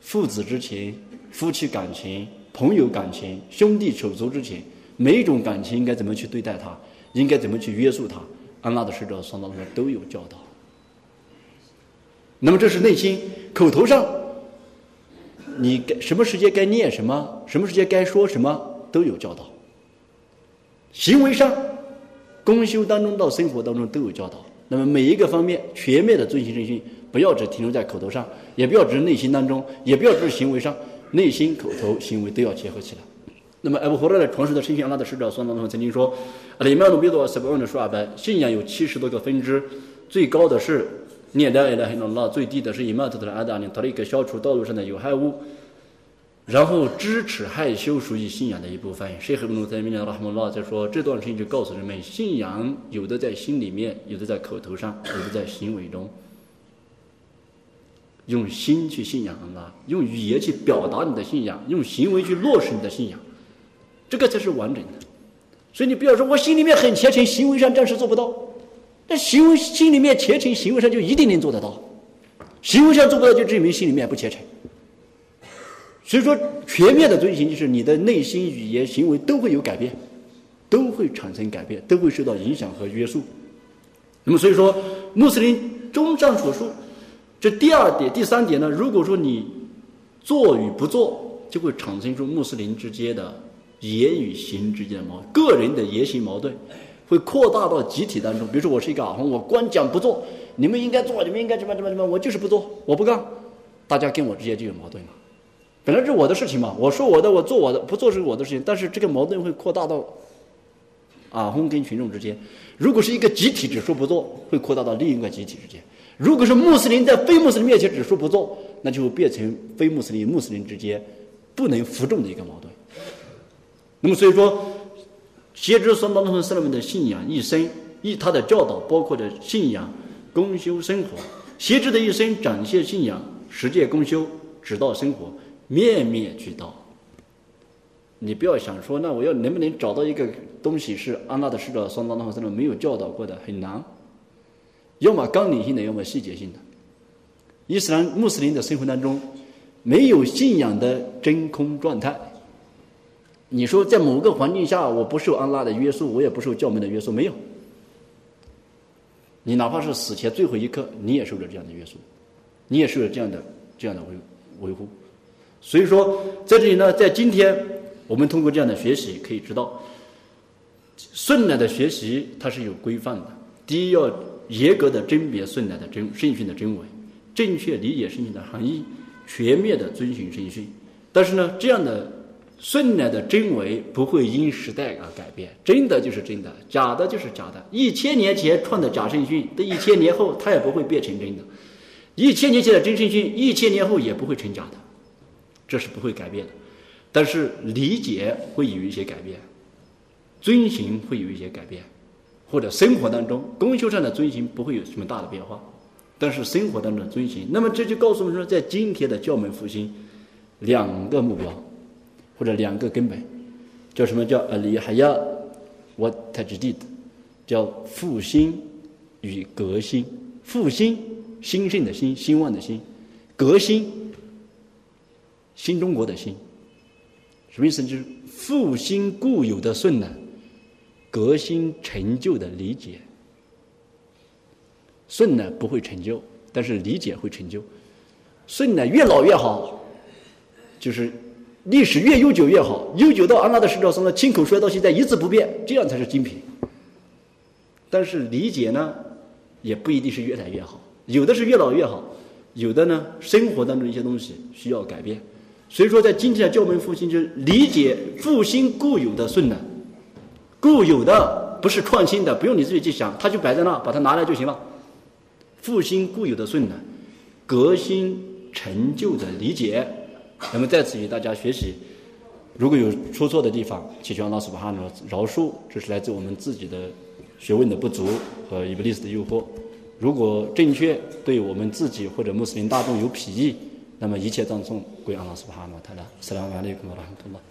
父子之情、夫妻感情、朋友感情、兄弟手足之情，每一种感情应该怎么去对待它，应该怎么去约束它，安拉的使者说到说都有教导。那么这是内心口头上。你该什么时间该念什么，什么时间该说什么都有教导。行为上，公修当中到生活当中都有教导。那么每一个方面全面的遵循圣训，不要只停留在口头上，也不要只是内心当中，也不要只是行为上，内心、口头、行为都要结合起来。那么艾布胡勒的传世的圣训，阿拉的使者孙当中曾经说：“里面努比多十八万的说阿班，信仰有七十多个分支，最高的是。”念的来很多了，最低的是伊玛特的阿达尼，他的一个消除道路上的有害物，然后支持害羞属于信仰的一部分。谁和努在面前拉哈姆拉在说这段事情就告诉人们，信仰有的在心里面，有的在口头上，有的在行为中。用心去信仰啊，用语言去表达你的信仰，用行为去落实你的信仰，这个才是完整的。所以你不要说我心里面很虔诚，行为上暂时做不到。那行为心里面虔诚，行为上就一定能做得到；行为上做不到，就证明心里面不虔诚。所以说，全面的遵循就是你的内心、语言、行为都会有改变，都会产生改变，都会受到影响和约束。那么，所以说，穆斯林综上所述，这第二点、第三点呢，如果说你做与不做，就会产生出穆斯林之间的言与行之间的矛盾个人的言行矛盾。会扩大到集体当中，比如说我是一个阿訇，我光讲不做，你们应该做，你们应该怎么怎么怎么，我就是不做，我不干，大家跟我之间就有矛盾了。本来是我的事情嘛，我说我的，我做我的，不做是我的事情，但是这个矛盾会扩大到阿訇跟群众之间。如果是一个集体只说不做，会扩大到另一个集体之间。如果是穆斯林在非穆斯林面前只说不做，那就变成非穆斯林穆斯林之间不能服众的一个矛盾。那么所以说。先知说：“当中，圣人们的信仰一生，以他的教导，包括的信仰、公修、生活。先知的一生展现信仰、实践公修、指导生活，面面俱到。你不要想说，那我要能不能找到一个东西是安拉的使者说当中圣人没有教导过的，很难。要么纲领性的，要么细节性的。伊斯兰穆斯林的生活当中，没有信仰的真空状态。”你说在某个环境下，我不受安拉的约束，我也不受教门的约束，没有。你哪怕是死前最后一刻，你也受着这样的约束，你也受着这样的这样的维维护。所以说，在这里呢，在今天我们通过这样的学习，可以知道，顺来的学习它是有规范的。第一，要严格的甄别顺来的真圣训的真伪，正确理解圣训的含义，全面的遵循圣训。但是呢，这样的。顺来的真伪不会因时代而改变，真的就是真的，假的就是假的。一千年前创的假圣训，这一千年后它也不会变成真的；一千年前的真圣训，一千年后也不会成假的，这是不会改变的。但是理解会有一些改变，遵循会有一些改变，或者生活当中功修上的遵循不会有什么大的变化，但是生活当中的遵循，那么这就告诉我们说，在今天的教门复兴，两个目标。或者两个根本，叫什么叫阿里哈亚我泰之地的，叫复兴与革新，复兴兴盛的兴，兴旺的兴，革新新中国的兴。什么意思？就是复兴固有的顺呢，革新成就的理解。顺呢不会成就，但是理解会成就。顺呢越老越好，就是历史越悠久越好，悠久到安拉的使者说呢，亲口说到现在一字不变，这样才是精品。但是理解呢，也不一定是越来越好，有的是越老越好，有的呢生活当中一些东西需要改变。所以说，在今天的教门复兴，就是理解复兴固有的顺呢，固有的不是创新的，不用你自己去想，它就摆在那，把它拿来就行了。复兴固有的顺呢，革新成就的理解。那么在此与大家学习，如果有出错的地方，请求阿拉斯巴哈的饶恕，这是来自我们自己的学问的不足和伊布利斯的诱惑。如果正确，对我们自己或者穆斯林大众有裨益。那么一切葬送归阿拉斯巴哈纳塔拉，斯拉瓦利库拉哈图拉。